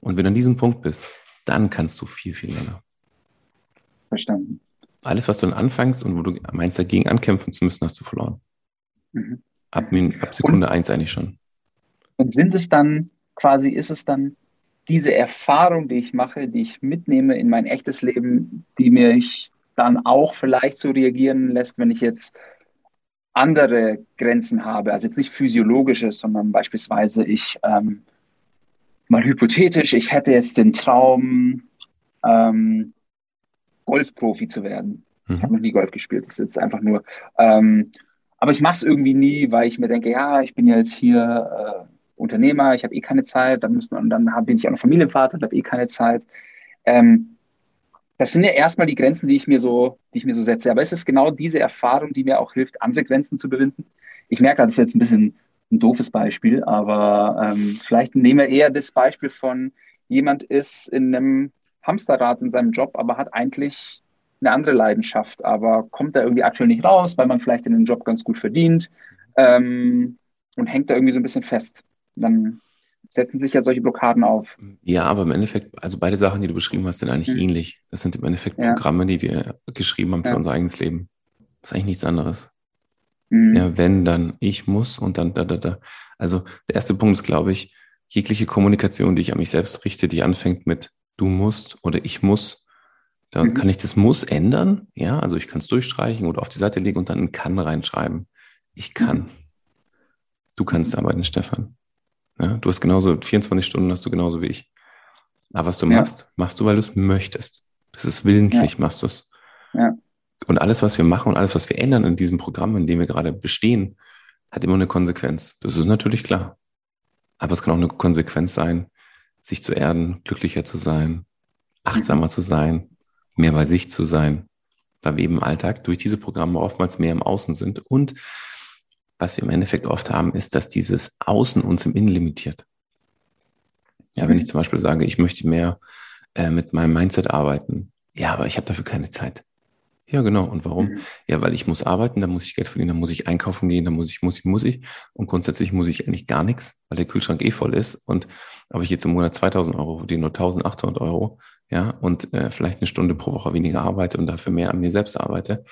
Und wenn du an diesem Punkt bist, dann kannst du viel, viel länger. Verstanden. Alles, was du dann anfängst und wo du meinst, dagegen ankämpfen zu müssen, hast du verloren. Mhm. Ab, ab Sekunde und, eins eigentlich schon. Und sind es dann quasi, ist es dann diese Erfahrung, die ich mache, die ich mitnehme in mein echtes Leben, die mich dann auch vielleicht so reagieren lässt, wenn ich jetzt andere Grenzen habe, also jetzt nicht physiologische, sondern beispielsweise ich ähm, mal hypothetisch, ich hätte jetzt den Traum, ähm, Golfprofi zu werden. Mhm. Ich habe noch nie Golf gespielt, das ist jetzt einfach nur. Ähm, aber ich mache es irgendwie nie, weil ich mir denke, ja, ich bin ja jetzt hier äh, Unternehmer, ich habe eh keine Zeit, dann, müssen, und dann hab, bin ich auch noch Familienvater und habe eh keine Zeit. Ähm, das sind ja erstmal die Grenzen, die ich mir so, die ich mir so setze. Aber es ist genau diese Erfahrung, die mir auch hilft, andere Grenzen zu überwinden. Ich merke, das ist jetzt ein bisschen ein doofes Beispiel, aber ähm, vielleicht nehmen wir eher das Beispiel von jemand ist in einem Hamsterrad in seinem Job, aber hat eigentlich eine andere Leidenschaft, aber kommt da irgendwie aktuell nicht raus, weil man vielleicht in dem Job ganz gut verdient ähm, und hängt da irgendwie so ein bisschen fest. Dann setzen sich ja solche Blockaden auf. Ja, aber im Endeffekt, also beide Sachen, die du beschrieben hast, sind eigentlich mhm. ähnlich. Das sind im Endeffekt ja. Programme, die wir geschrieben haben für ja. unser eigenes Leben. Das ist eigentlich nichts anderes. Mhm. Ja, wenn, dann ich muss und dann da, da, da. Also der erste Punkt ist, glaube ich, jegliche Kommunikation, die ich an mich selbst richte, die anfängt mit du musst oder ich muss, da mhm. kann ich das muss ändern. Ja, also ich kann es durchstreichen oder auf die Seite legen und dann ein kann reinschreiben. Ich kann. Mhm. Du kannst arbeiten, Stefan. Ja, du hast genauso, 24 Stunden hast du genauso wie ich. Aber was du ja. machst, machst du, weil du es möchtest. Das ist willentlich, ja. machst du es. Ja. Und alles, was wir machen und alles, was wir ändern in diesem Programm, in dem wir gerade bestehen, hat immer eine Konsequenz. Das ist natürlich klar. Aber es kann auch eine Konsequenz sein, sich zu erden, glücklicher zu sein, achtsamer mhm. zu sein, mehr bei sich zu sein, weil wir eben im Alltag durch diese Programme oftmals mehr im Außen sind und was wir im Endeffekt oft haben, ist, dass dieses Außen uns im Innen limitiert. Ja, wenn ich zum Beispiel sage, ich möchte mehr äh, mit meinem Mindset arbeiten, ja, aber ich habe dafür keine Zeit. Ja, genau. Und warum? Mhm. Ja, weil ich muss arbeiten, dann muss ich Geld verdienen, dann muss ich einkaufen gehen, dann muss ich, muss ich, muss ich. Und grundsätzlich muss ich eigentlich gar nichts, weil der Kühlschrank eh voll ist. Und ob ich jetzt im Monat 2000 Euro verdiene nur 1800 Euro, ja, und äh, vielleicht eine Stunde pro Woche weniger arbeite und dafür mehr an mir selbst arbeite.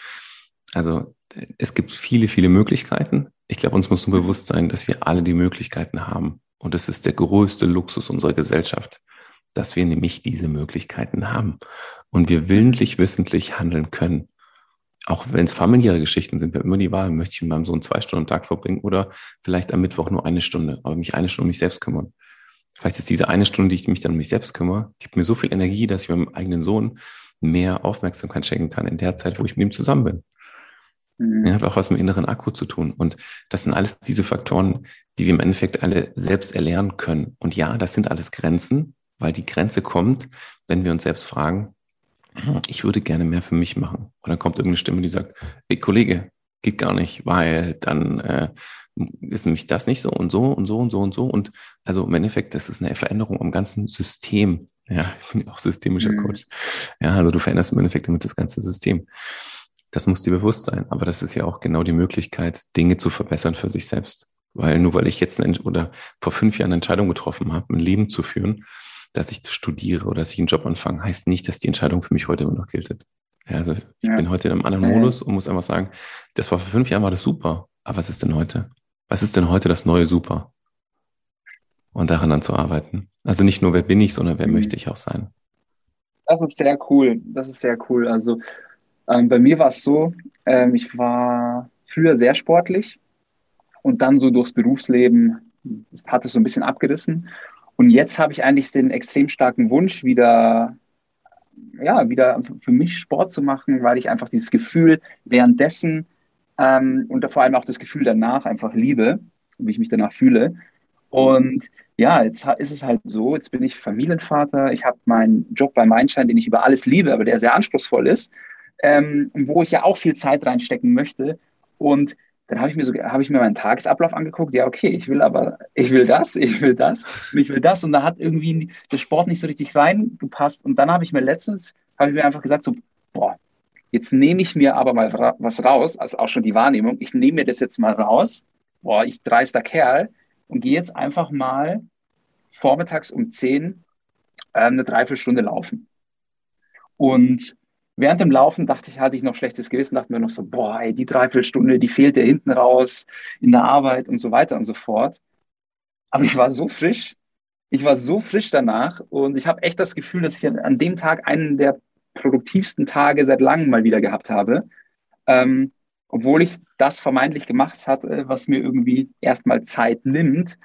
Also es gibt viele, viele Möglichkeiten. Ich glaube, uns muss nur bewusst sein, dass wir alle die Möglichkeiten haben. Und das ist der größte Luxus unserer Gesellschaft, dass wir nämlich diese Möglichkeiten haben. Und wir willentlich, wissentlich handeln können. Auch wenn es familiäre Geschichten sind, wir immer die Wahl, möchte ich mit meinem Sohn zwei Stunden am Tag verbringen oder vielleicht am Mittwoch nur eine Stunde, aber mich eine Stunde um mich selbst kümmern. Vielleicht ist diese eine Stunde, die ich mich dann um mich selbst kümmere, gibt mir so viel Energie, dass ich meinem eigenen Sohn mehr Aufmerksamkeit schenken kann in der Zeit, wo ich mit ihm zusammen bin. Mhm. Hat auch was mit inneren Akku zu tun. Und das sind alles diese Faktoren, die wir im Endeffekt alle selbst erlernen können. Und ja, das sind alles Grenzen, weil die Grenze kommt, wenn wir uns selbst fragen, ich würde gerne mehr für mich machen. Und dann kommt irgendeine Stimme, die sagt, ey Kollege, geht gar nicht, weil dann äh, ist nämlich das nicht so und so und so und so und so. Und also im Endeffekt, das ist eine Veränderung am ganzen System. Ja, ich bin auch systemischer mhm. Coach. Ja, also du veränderst im Endeffekt damit das ganze System. Das muss dir bewusst sein. Aber das ist ja auch genau die Möglichkeit, Dinge zu verbessern für sich selbst. Weil nur weil ich jetzt eine, oder vor fünf Jahren eine Entscheidung getroffen habe, ein Leben zu führen, dass ich studiere oder dass ich einen Job anfange, heißt nicht, dass die Entscheidung für mich heute immer noch gilt. Ja, also ich ja. bin heute in einem anderen Modus und muss einfach sagen, das war vor fünf Jahren war das super. Aber was ist denn heute? Was ist denn heute das neue Super? Und daran dann zu arbeiten. Also nicht nur, wer bin ich, sondern wer mhm. möchte ich auch sein. Das ist sehr cool. Das ist sehr cool. Also ähm, bei mir war es so, ähm, ich war früher sehr sportlich und dann so durchs Berufsleben hat es so ein bisschen abgerissen. Und jetzt habe ich eigentlich den extrem starken Wunsch, wieder, ja, wieder für mich Sport zu machen, weil ich einfach dieses Gefühl währenddessen ähm, und vor allem auch das Gefühl danach einfach liebe, wie ich mich danach fühle. Und ja, jetzt ist es halt so, jetzt bin ich Familienvater, ich habe meinen Job bei Mindshine, den ich über alles liebe, aber der sehr anspruchsvoll ist ähm, wo ich ja auch viel Zeit reinstecken möchte. Und dann habe ich mir so, habe ich mir meinen Tagesablauf angeguckt. Ja, okay, ich will aber, ich will das, ich will das, und ich will das. Und da hat irgendwie der Sport nicht so richtig reingepasst. Und dann habe ich mir letztens, habe ich mir einfach gesagt, so, boah, jetzt nehme ich mir aber mal ra was raus, also auch schon die Wahrnehmung, ich nehme mir das jetzt mal raus, boah, ich dreister Kerl und gehe jetzt einfach mal vormittags um 10 äh, eine Dreiviertelstunde laufen. Und Während dem Laufen dachte ich, hatte ich noch schlechtes Gewissen, dachte mir noch so, boah, ey, die Dreiviertelstunde, die fehlt dir hinten raus in der Arbeit und so weiter und so fort. Aber ich war so frisch. Ich war so frisch danach und ich habe echt das Gefühl, dass ich an dem Tag einen der produktivsten Tage seit langem mal wieder gehabt habe. Ähm, obwohl ich das vermeintlich gemacht hatte, was mir irgendwie erstmal Zeit nimmt.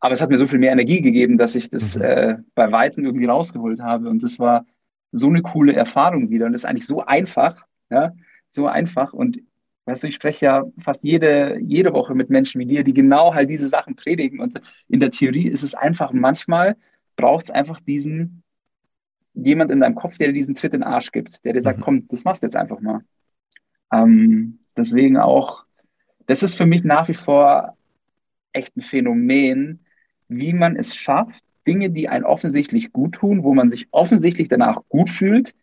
Aber es hat mir so viel mehr Energie gegeben, dass ich das mhm. äh, bei Weitem irgendwie rausgeholt habe. Und das war so eine coole Erfahrung wieder. Und das ist eigentlich so einfach, ja, so einfach. Und weißt du, ich spreche ja fast jede, jede Woche mit Menschen wie dir, die genau halt diese Sachen predigen. Und in der Theorie ist es einfach, manchmal braucht es einfach diesen, jemand in deinem Kopf, der dir diesen Tritt in den Arsch gibt, der dir sagt, mhm. komm, das machst du jetzt einfach mal. Ähm, deswegen auch, das ist für mich nach wie vor echt ein Phänomen, wie man es schafft, Dinge, die einen offensichtlich gut tun, wo man sich offensichtlich danach gut fühlt,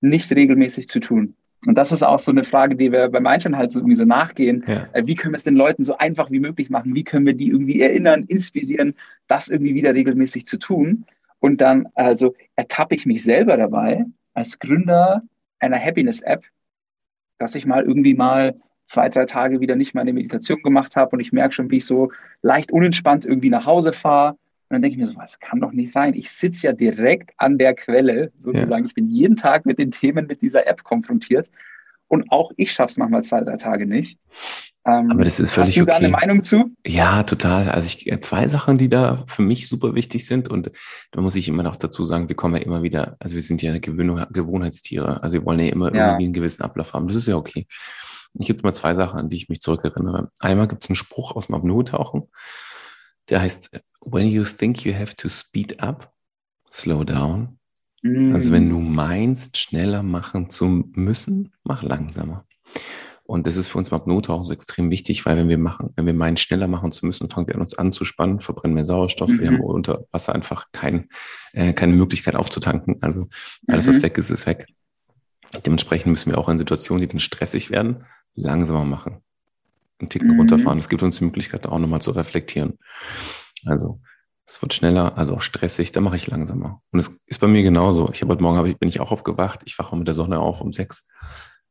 nicht regelmäßig zu tun. Und das ist auch so eine Frage, die wir beim Einstein halt so irgendwie so nachgehen. Ja. Äh, wie können wir es den Leuten so einfach wie möglich machen? Wie können wir die irgendwie erinnern, inspirieren, das irgendwie wieder regelmäßig zu tun? Und dann, also ertappe ich mich selber dabei, als Gründer einer Happiness-App, dass ich mal irgendwie mal zwei, drei Tage wieder nicht meine Meditation gemacht habe und ich merke schon, wie ich so leicht unentspannt irgendwie nach Hause fahre und dann denke ich mir so, was kann doch nicht sein. Ich sitze ja direkt an der Quelle, sozusagen. Ja. Ich bin jeden Tag mit den Themen mit dieser App konfrontiert. Und auch ich schaffe es manchmal zwei, drei Tage nicht. Ähm, Aber das ist völlig Hast du okay. da eine Meinung zu? Ja, total. Also ich, äh, zwei Sachen, die da für mich super wichtig sind. Und da muss ich immer noch dazu sagen, wir kommen ja immer wieder, also wir sind ja Gewohnheitstiere. Also wir wollen ja immer ja. irgendwie einen gewissen Ablauf haben. Das ist ja okay. Ich gibt mal zwei Sachen, an die ich mich zurückerinnere. Einmal gibt es einen Spruch aus dem Apnoe-Tauchen. Der heißt, when you think you have to speed up, slow down. Mm. Also wenn du meinst, schneller machen zu müssen, mach langsamer. Und das ist für uns beim Nottauchen so extrem wichtig, weil wenn wir machen, wenn wir meinen, schneller machen zu müssen, fangen wir an uns anzuspannen, verbrennen mehr Sauerstoff. Mhm. Wir haben unter Wasser einfach kein, äh, keine Möglichkeit aufzutanken. Also alles, mhm. was weg ist, ist weg. Dementsprechend müssen wir auch in Situationen, die dann stressig werden, langsamer machen einen Ticken mhm. runterfahren. Das gibt uns die Möglichkeit, auch nochmal zu reflektieren. Also es wird schneller, also auch stressig, da mache ich langsamer. Und es ist bei mir genauso. Ich habe heute Morgen hab ich, bin ich auch aufgewacht, ich wache mit der Sonne auf um sechs.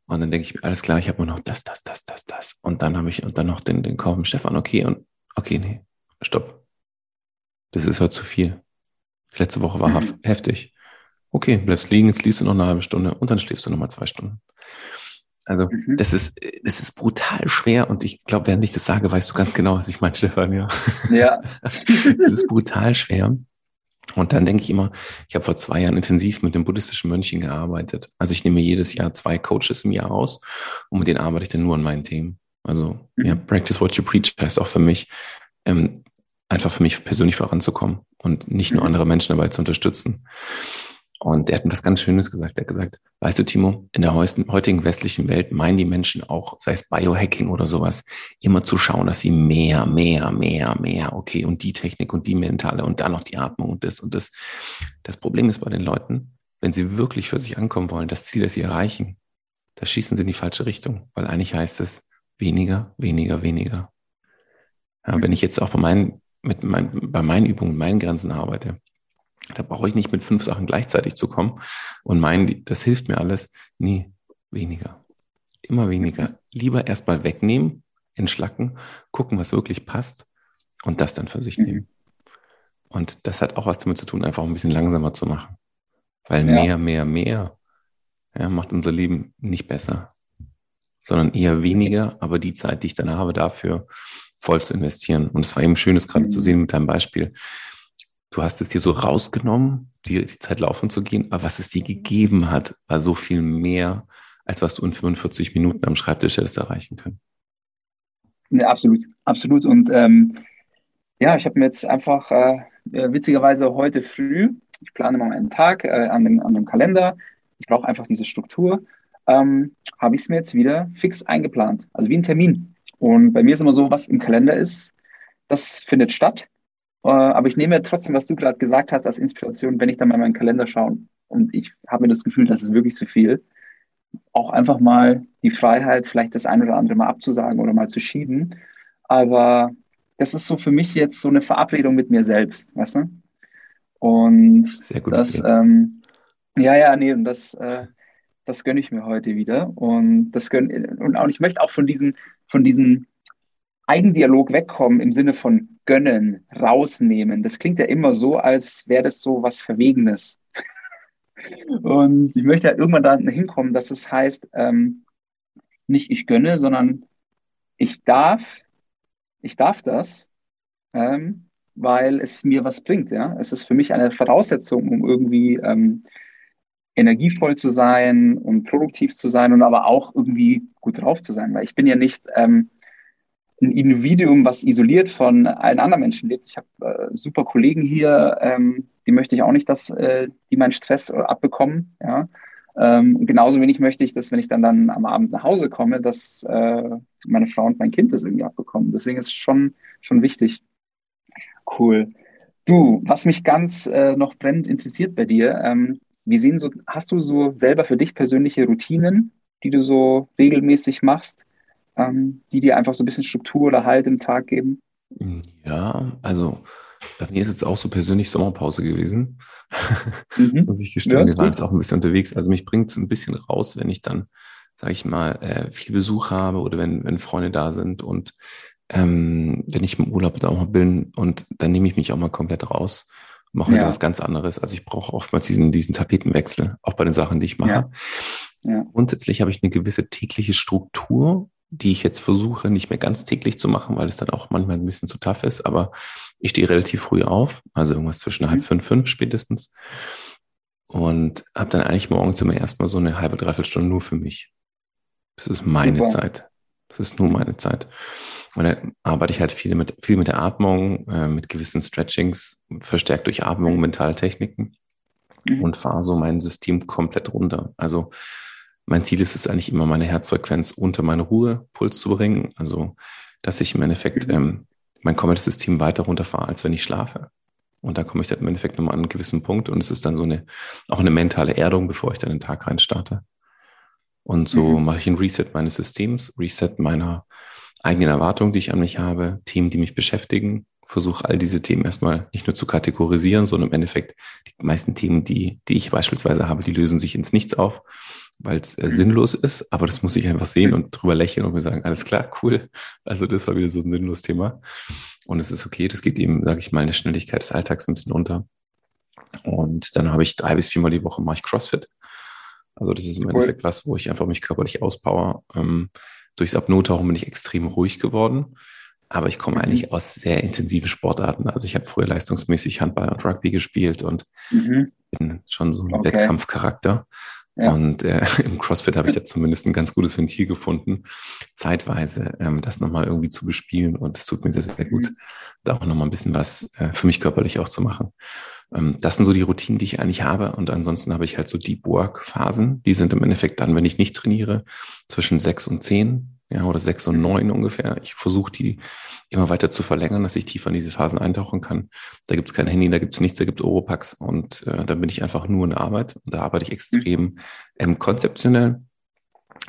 Und dann denke ich, alles klar, ich habe nur noch das, das, das, das, das. Und dann habe ich und dann noch den, den mit Stefan, okay, und okay, nee, stopp. Das ist heute zu viel. Letzte Woche war mhm. heftig. Okay, bleibst liegen, jetzt liest du noch eine halbe Stunde und dann schläfst du noch mal zwei Stunden. Also mhm. das ist, das ist brutal schwer und ich glaube, während ich das sage, weißt du ganz genau, was ich meine, Stefan, ja. Ja. das ist brutal schwer. Und dann denke ich immer, ich habe vor zwei Jahren intensiv mit den buddhistischen Mönchen gearbeitet. Also ich nehme jedes Jahr zwei Coaches im Jahr aus und mit denen arbeite ich dann nur an meinen Themen. Also mhm. ja, Practice What You Preach heißt auch für mich, ähm, einfach für mich persönlich voranzukommen und nicht nur mhm. andere Menschen dabei zu unterstützen. Und der hat mir was ganz Schönes gesagt. Er hat gesagt, weißt du, Timo, in der heutigen westlichen Welt meinen die Menschen auch, sei es Biohacking oder sowas, immer zu schauen, dass sie mehr, mehr, mehr, mehr, okay, und die Technik und die mentale und dann noch die Atmung und das und das. Das Problem ist bei den Leuten, wenn sie wirklich für sich ankommen wollen, das Ziel, das sie erreichen, da schießen sie in die falsche Richtung, weil eigentlich heißt es weniger, weniger, weniger. Ja, wenn ich jetzt auch bei meinen, mit mein, bei meinen Übungen, meinen Grenzen arbeite, da brauche ich nicht mit fünf Sachen gleichzeitig zu kommen und meinen, das hilft mir alles. Nee, weniger. Immer weniger. Lieber erstmal wegnehmen, entschlacken, gucken, was wirklich passt und das dann für sich mhm. nehmen. Und das hat auch was damit zu tun, einfach ein bisschen langsamer zu machen. Weil ja. mehr, mehr, mehr ja, macht unser Leben nicht besser, sondern eher weniger, aber die Zeit, die ich dann habe, dafür voll zu investieren. Und es war eben schön, das gerade mhm. zu sehen mit deinem Beispiel du hast es dir so rausgenommen, die, die Zeit laufen zu gehen, aber was es dir gegeben hat, war so viel mehr, als was du in 45 Minuten am Schreibtisch hättest erreichen können. Ja, absolut, absolut. Und ähm, ja, ich habe mir jetzt einfach äh, äh, witzigerweise heute früh, ich plane mal einen Tag äh, an, dem, an dem Kalender, ich brauche einfach diese Struktur, ähm, habe ich es mir jetzt wieder fix eingeplant, also wie ein Termin. Und bei mir ist immer so, was im Kalender ist, das findet statt. Äh, aber ich nehme trotzdem, was du gerade gesagt hast, als Inspiration, wenn ich dann mal meinen Kalender schaue und ich habe mir das Gefühl, das ist wirklich zu viel, auch einfach mal die Freiheit, vielleicht das ein oder andere mal abzusagen oder mal zu schieben. Aber das ist so für mich jetzt so eine Verabredung mit mir selbst, weißt du? Und Sehr gut das, ähm, ja, ja, nee, und das, äh, das gönne ich mir heute wieder. Und das gönne, und auch ich möchte auch von diesen, von diesen Eigendialog wegkommen im Sinne von gönnen, rausnehmen. Das klingt ja immer so, als wäre das so was Verwegenes. Und ich möchte ja irgendwann da hinkommen, dass es heißt, ähm, nicht ich gönne, sondern ich darf, ich darf das, ähm, weil es mir was bringt. Ja, es ist für mich eine Voraussetzung, um irgendwie ähm, energievoll zu sein und produktiv zu sein und aber auch irgendwie gut drauf zu sein, weil ich bin ja nicht ähm, ein Individuum, was isoliert von allen anderen Menschen lebt. Ich habe äh, super Kollegen hier, ähm, die möchte ich auch nicht, dass äh, die meinen Stress abbekommen. Ja? Ähm, genauso wenig möchte ich, dass wenn ich dann, dann am Abend nach Hause komme, dass äh, meine Frau und mein Kind das irgendwie abbekommen. Deswegen ist es schon, schon wichtig. Cool. Du, was mich ganz äh, noch brennend interessiert bei dir, ähm, wie sehen so, hast du so selber für dich persönliche Routinen, die du so regelmäßig machst, ähm, die dir einfach so ein bisschen Struktur oder Halt im Tag geben? Ja, also bei mir ist jetzt auch so persönlich Sommerpause gewesen. Mhm. Muss ich gestehen, ja, wir waren jetzt auch ein bisschen unterwegs. Also mich bringt es ein bisschen raus, wenn ich dann, sage ich mal, äh, viel Besuch habe oder wenn, wenn Freunde da sind und ähm, wenn ich im Urlaub da auch mal bin und dann nehme ich mich auch mal komplett raus, mache ja. was ganz anderes. Also ich brauche oftmals diesen, diesen Tapetenwechsel, auch bei den Sachen, die ich mache. Ja. Ja. Grundsätzlich habe ich eine gewisse tägliche Struktur, die ich jetzt versuche, nicht mehr ganz täglich zu machen, weil es dann auch manchmal ein bisschen zu tough ist. Aber ich stehe relativ früh auf, also irgendwas zwischen mhm. halb fünf, fünf spätestens. Und habe dann eigentlich morgens immer erstmal so eine halbe, dreiviertel Stunde nur für mich. Das ist meine Super. Zeit. Das ist nur meine Zeit. Und da arbeite ich halt viel mit, viel mit der Atmung, äh, mit gewissen Stretchings, verstärkt durch Atmung, Mentaltechniken mhm. und fahre so mein System komplett runter. Also mein Ziel ist es eigentlich immer, meine Herzfrequenz unter meine Ruhepuls zu bringen. Also, dass ich im Endeffekt mhm. ähm, mein komplettes System weiter runterfahre, als wenn ich schlafe. Und da komme ich dann im Endeffekt nochmal an einen gewissen Punkt und es ist dann so eine, auch eine mentale Erdung, bevor ich dann den Tag rein starte. Und so mhm. mache ich ein Reset meines Systems, Reset meiner eigenen Erwartungen, die ich an mich habe, Themen, die mich beschäftigen, versuche all diese Themen erstmal nicht nur zu kategorisieren, sondern im Endeffekt die meisten Themen, die, die ich beispielsweise habe, die lösen sich ins Nichts auf weil es äh, sinnlos ist, aber das muss ich einfach sehen und drüber lächeln und mir sagen, alles klar, cool. Also das war wieder so ein sinnloses Thema. Und es ist okay, das geht eben, sage ich mal, in der Schnelligkeit des Alltags ein bisschen unter. Und dann habe ich drei bis viermal die Woche mache ich CrossFit. Also das ist im cool. Endeffekt was, wo ich einfach mich körperlich auspower. Ähm, durchs Apnoe-Tauchen bin ich extrem ruhig geworden. Aber ich komme mhm. eigentlich aus sehr intensiven Sportarten. Also ich habe früher leistungsmäßig Handball und Rugby gespielt und mhm. bin schon so ein okay. Wettkampfcharakter. Ja. Und äh, im CrossFit habe ich da zumindest ein ganz gutes Ventil gefunden, zeitweise ähm, das nochmal irgendwie zu bespielen. Und es tut mir sehr, sehr gut, mhm. da auch nochmal ein bisschen was äh, für mich körperlich auch zu machen. Ähm, das sind so die Routinen, die ich eigentlich habe. Und ansonsten habe ich halt so Deep Work Phasen. Die sind im Endeffekt dann, wenn ich nicht trainiere, zwischen sechs und zehn ja, oder sechs und neun ungefähr. Ich versuche die immer weiter zu verlängern, dass ich tiefer in diese Phasen eintauchen kann. Da gibt es kein Handy, da gibt es nichts, da gibt es Oropax und äh, dann bin ich einfach nur in der Arbeit. Und da arbeite ich extrem mhm. ähm, konzeptionell.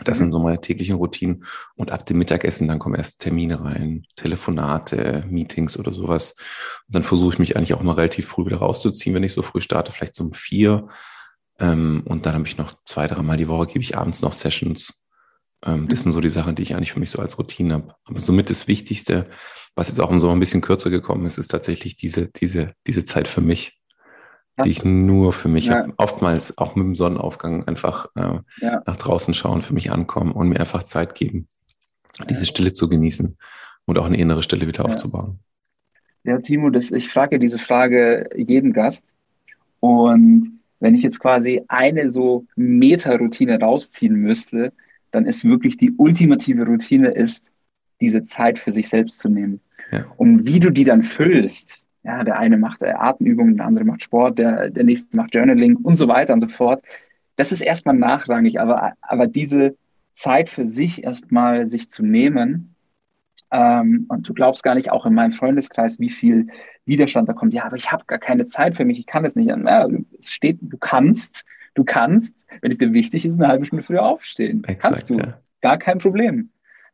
Das mhm. sind so meine täglichen Routinen. Und ab dem Mittagessen, dann kommen erst Termine rein, Telefonate, Meetings oder sowas. Und dann versuche ich mich eigentlich auch mal relativ früh wieder rauszuziehen, wenn ich so früh starte, vielleicht so um vier. Ähm, und dann habe ich noch zwei, dreimal die Woche, gebe ich abends noch Sessions ähm, das sind so die Sachen, die ich eigentlich für mich so als Routine habe. Aber somit das Wichtigste, was jetzt auch im Sommer ein bisschen kürzer gekommen ist, ist tatsächlich diese, diese, diese Zeit für mich, Hast die ich nur für mich ja. habe. Oftmals auch mit dem Sonnenaufgang einfach äh, ja. nach draußen schauen, für mich ankommen und mir einfach Zeit geben, diese Stille zu genießen und auch eine innere Stille wieder ja. aufzubauen. Ja, Timo, das, ich frage diese Frage jeden Gast. Und wenn ich jetzt quasi eine so Meta-Routine rausziehen müsste, dann ist wirklich die ultimative Routine ist, diese Zeit für sich selbst zu nehmen. Ja. Und wie du die dann füllst, ja, der eine macht Atemübungen, der andere macht Sport, der, der nächste macht Journaling und so weiter und so fort. Das ist erstmal nachrangig, aber, aber diese Zeit für sich erstmal sich zu nehmen, ähm, und du glaubst gar nicht, auch in meinem Freundeskreis, wie viel Widerstand da kommt. Ja, aber ich habe gar keine Zeit für mich, ich kann es nicht. Ja, es steht, du kannst, Du kannst, wenn es dir wichtig ist, eine halbe Stunde früher aufstehen. Exakt, kannst du. Ja. Gar kein Problem.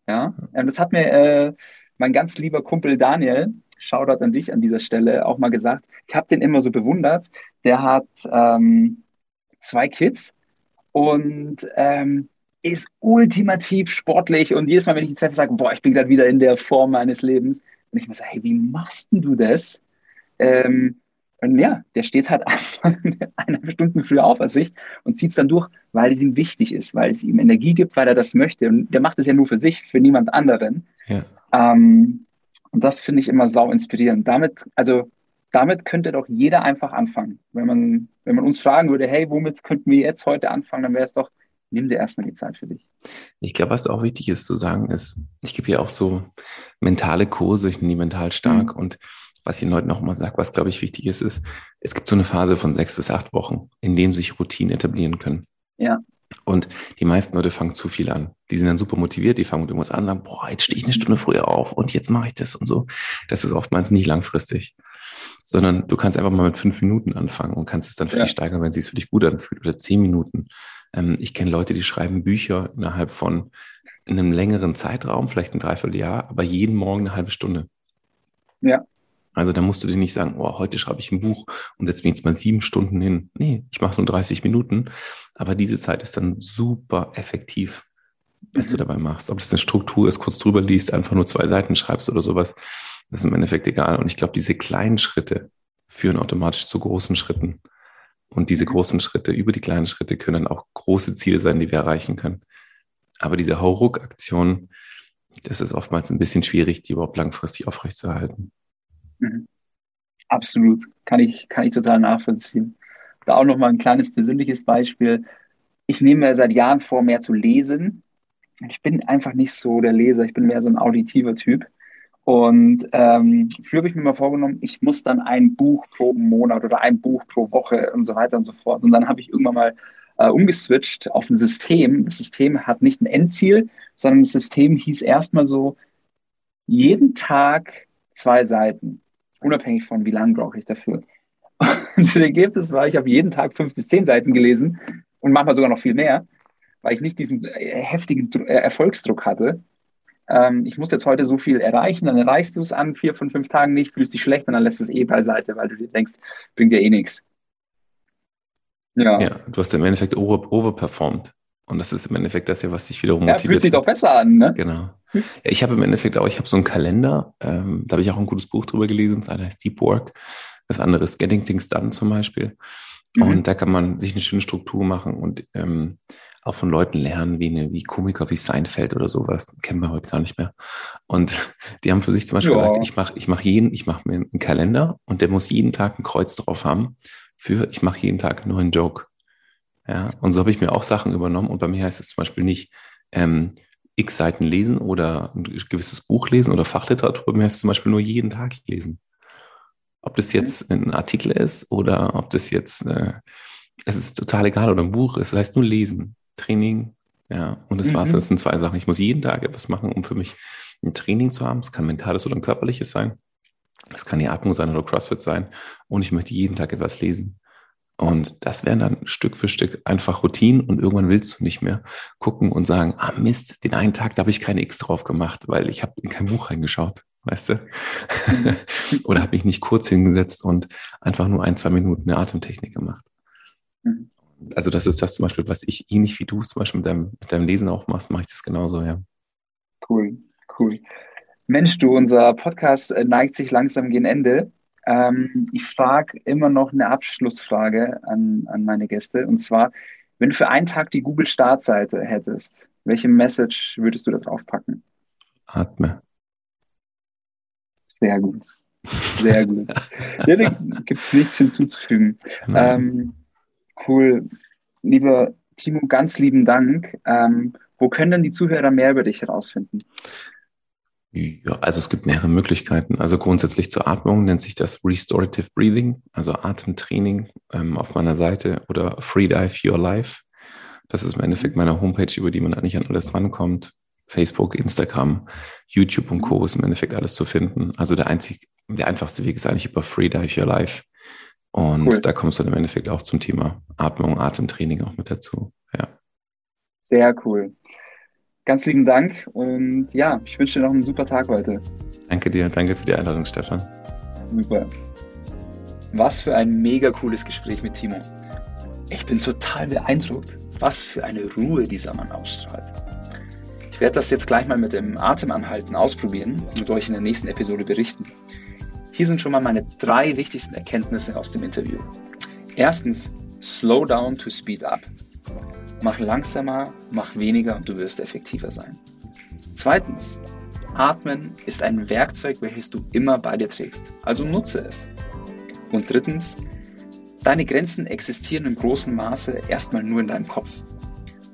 Ja, und das hat mir äh, mein ganz lieber Kumpel Daniel, Shoutout an dich an dieser Stelle, auch mal gesagt. Ich habe den immer so bewundert. Der hat ähm, zwei Kids und ähm, ist ultimativ sportlich und jedes Mal, wenn ich ihn treffe, sage, boah, ich bin gerade wieder in der Form meines Lebens. Und ich mir sage, hey, wie machst denn du das? Ähm, ja, der steht halt eineinhalb Stunden früher auf als ich und zieht es dann durch, weil es ihm wichtig ist, weil es ihm Energie gibt, weil er das möchte. Und der macht es ja nur für sich, für niemand anderen. Ja. Ähm, und das finde ich immer sau inspirierend. Damit, also damit könnte doch jeder einfach anfangen. Wenn man, wenn man uns fragen würde, hey, womit könnten wir jetzt heute anfangen, dann wäre es doch, nimm dir erstmal die Zeit für dich. Ich glaube, was auch wichtig ist zu sagen, ist, ich gebe ja auch so mentale Kurse, ich nehme die mental stark mhm. und was ich den Leuten auch immer sage, was glaube ich wichtig ist, ist, es gibt so eine Phase von sechs bis acht Wochen, in dem sich Routinen etablieren können. Ja. Und die meisten Leute fangen zu viel an. Die sind dann super motiviert, die fangen mit irgendwas an, sagen, boah, jetzt stehe ich eine Stunde früher auf und jetzt mache ich das und so. Das ist oftmals nicht langfristig. Sondern du kannst einfach mal mit fünf Minuten anfangen und kannst es dann für ja. dich steigern, wenn es sich für dich gut anfühlt. Oder zehn Minuten. Ähm, ich kenne Leute, die schreiben Bücher innerhalb von einem längeren Zeitraum, vielleicht ein Dreivierteljahr, aber jeden Morgen eine halbe Stunde. Ja. Also da musst du dir nicht sagen, oh, heute schreibe ich ein Buch und setze mich jetzt mal sieben Stunden hin. Nee, ich mache nur 30 Minuten. Aber diese Zeit ist dann super effektiv, was mhm. du dabei machst. Ob das eine Struktur ist, kurz drüber liest, einfach nur zwei Seiten schreibst oder sowas, das ist im Endeffekt egal. Und ich glaube, diese kleinen Schritte führen automatisch zu großen Schritten. Und diese mhm. großen Schritte über die kleinen Schritte können dann auch große Ziele sein, die wir erreichen können. Aber diese Hauruck-Aktion, das ist oftmals ein bisschen schwierig, die überhaupt langfristig aufrechtzuerhalten. Mhm. Absolut, kann ich, kann ich total nachvollziehen. Da auch nochmal ein kleines persönliches Beispiel. Ich nehme mir seit Jahren vor, mehr zu lesen. Ich bin einfach nicht so der Leser, ich bin mehr so ein auditiver Typ. Und ähm, früher habe ich mir mal vorgenommen, ich muss dann ein Buch pro Monat oder ein Buch pro Woche und so weiter und so fort. Und dann habe ich irgendwann mal äh, umgeswitcht auf ein System. Das System hat nicht ein Endziel, sondern das System hieß erstmal so, jeden Tag zwei Seiten unabhängig von wie lange brauche ich dafür. Und das Ergebnis war, ich habe jeden Tag fünf bis zehn Seiten gelesen und manchmal sogar noch viel mehr, weil ich nicht diesen äh, heftigen äh, Erfolgsdruck hatte. Ähm, ich muss jetzt heute so viel erreichen, dann erreichst du es an vier von fünf Tagen nicht, fühlst dich schlecht und dann lässt es eh beiseite, weil du dir denkst, bringt dir eh nichts. Ja. ja, du hast im Endeffekt over, overperformed. Und das ist im Endeffekt das ja, was dich wiederum motiviert. Ja, fühlt sich doch besser an, ne? Genau. Ja, ich habe im Endeffekt auch, ich habe so einen Kalender, ähm, da habe ich auch ein gutes Buch drüber gelesen, das eine heißt Deep Work, das andere ist Getting Things Done zum Beispiel. Mhm. Und da kann man sich eine schöne Struktur machen und ähm, auch von Leuten lernen, wie, eine, wie Komiker wie Seinfeld oder sowas, kennen wir heute gar nicht mehr. Und die haben für sich zum Beispiel ja. gesagt, ich mache ich mach jeden, ich mache mir einen Kalender und der muss jeden Tag ein Kreuz drauf haben für, ich mache jeden Tag einen neuen Joke. Ja, und so habe ich mir auch Sachen übernommen und bei mir heißt es zum Beispiel nicht, ähm, x Seiten lesen oder ein gewisses Buch lesen oder Fachliteratur. Bei mir heißt es zum Beispiel nur jeden Tag lesen. Ob das jetzt ein Artikel ist oder ob das jetzt, äh, es ist total egal, oder ein Buch ist, das heißt nur lesen, Training, ja, und das mhm. war's. Das sind zwei Sachen. Ich muss jeden Tag etwas machen, um für mich ein Training zu haben. Es kann mentales oder ein körperliches sein. Es kann die Atmung sein oder CrossFit sein. Und ich möchte jeden Tag etwas lesen. Und das wären dann Stück für Stück einfach Routinen und irgendwann willst du nicht mehr gucken und sagen, ah Mist, den einen Tag, da habe ich keine X drauf gemacht, weil ich habe in kein Buch reingeschaut, weißt du? Oder habe mich nicht kurz hingesetzt und einfach nur ein, zwei Minuten eine Atemtechnik gemacht. Mhm. Also das ist das zum Beispiel, was ich ähnlich wie du zum Beispiel mit deinem, mit deinem Lesen auch machst, mache ich das genauso, ja. Cool, cool. Mensch, du, unser Podcast äh, neigt sich langsam gegen Ende. Ähm, ich frage immer noch eine Abschlussfrage an, an meine Gäste. Und zwar, wenn du für einen Tag die Google-Startseite hättest, welche Message würdest du da drauf packen? Atme. Sehr gut. Sehr gut. ja, da gibt es nichts hinzuzufügen. Ähm, cool. Lieber Timo, ganz lieben Dank. Ähm, wo können denn die Zuhörer mehr über dich herausfinden? Ja, also es gibt mehrere Möglichkeiten. Also grundsätzlich zur Atmung nennt sich das Restorative Breathing, also Atemtraining ähm, auf meiner Seite oder Freedive Your Life. Das ist im Endeffekt meine Homepage, über die man eigentlich an alles rankommt. Facebook, Instagram, YouTube und Co. ist im Endeffekt alles zu finden. Also der einzig, der einfachste Weg ist eigentlich über Freedive Your Life. Und cool. da kommst du dann im Endeffekt auch zum Thema Atmung, Atemtraining auch mit dazu. Ja. Sehr cool. Ganz lieben Dank und ja, ich wünsche dir noch einen super Tag heute. Danke dir, danke für die Einladung, Stefan. Super. Was für ein mega cooles Gespräch mit Timo. Ich bin total beeindruckt, was für eine Ruhe dieser Mann ausstrahlt. Ich werde das jetzt gleich mal mit dem Atemanhalten ausprobieren und euch in der nächsten Episode berichten. Hier sind schon mal meine drei wichtigsten Erkenntnisse aus dem Interview. Erstens, slow down to speed up. Mach langsamer, mach weniger und du wirst effektiver sein. Zweitens, Atmen ist ein Werkzeug, welches du immer bei dir trägst, also nutze es. Und drittens, deine Grenzen existieren im großen Maße erstmal nur in deinem Kopf.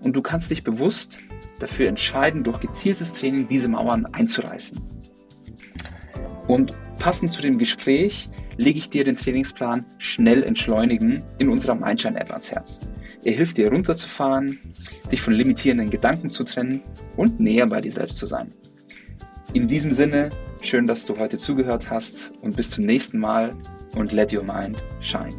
Und du kannst dich bewusst dafür entscheiden, durch gezieltes Training diese Mauern einzureißen. Und passend zu dem Gespräch lege ich dir den Trainingsplan Schnell entschleunigen in unserer Mindshine-App ans Herz. Er hilft dir runterzufahren, dich von limitierenden Gedanken zu trennen und näher bei dir selbst zu sein. In diesem Sinne, schön, dass du heute zugehört hast und bis zum nächsten Mal und let your mind shine.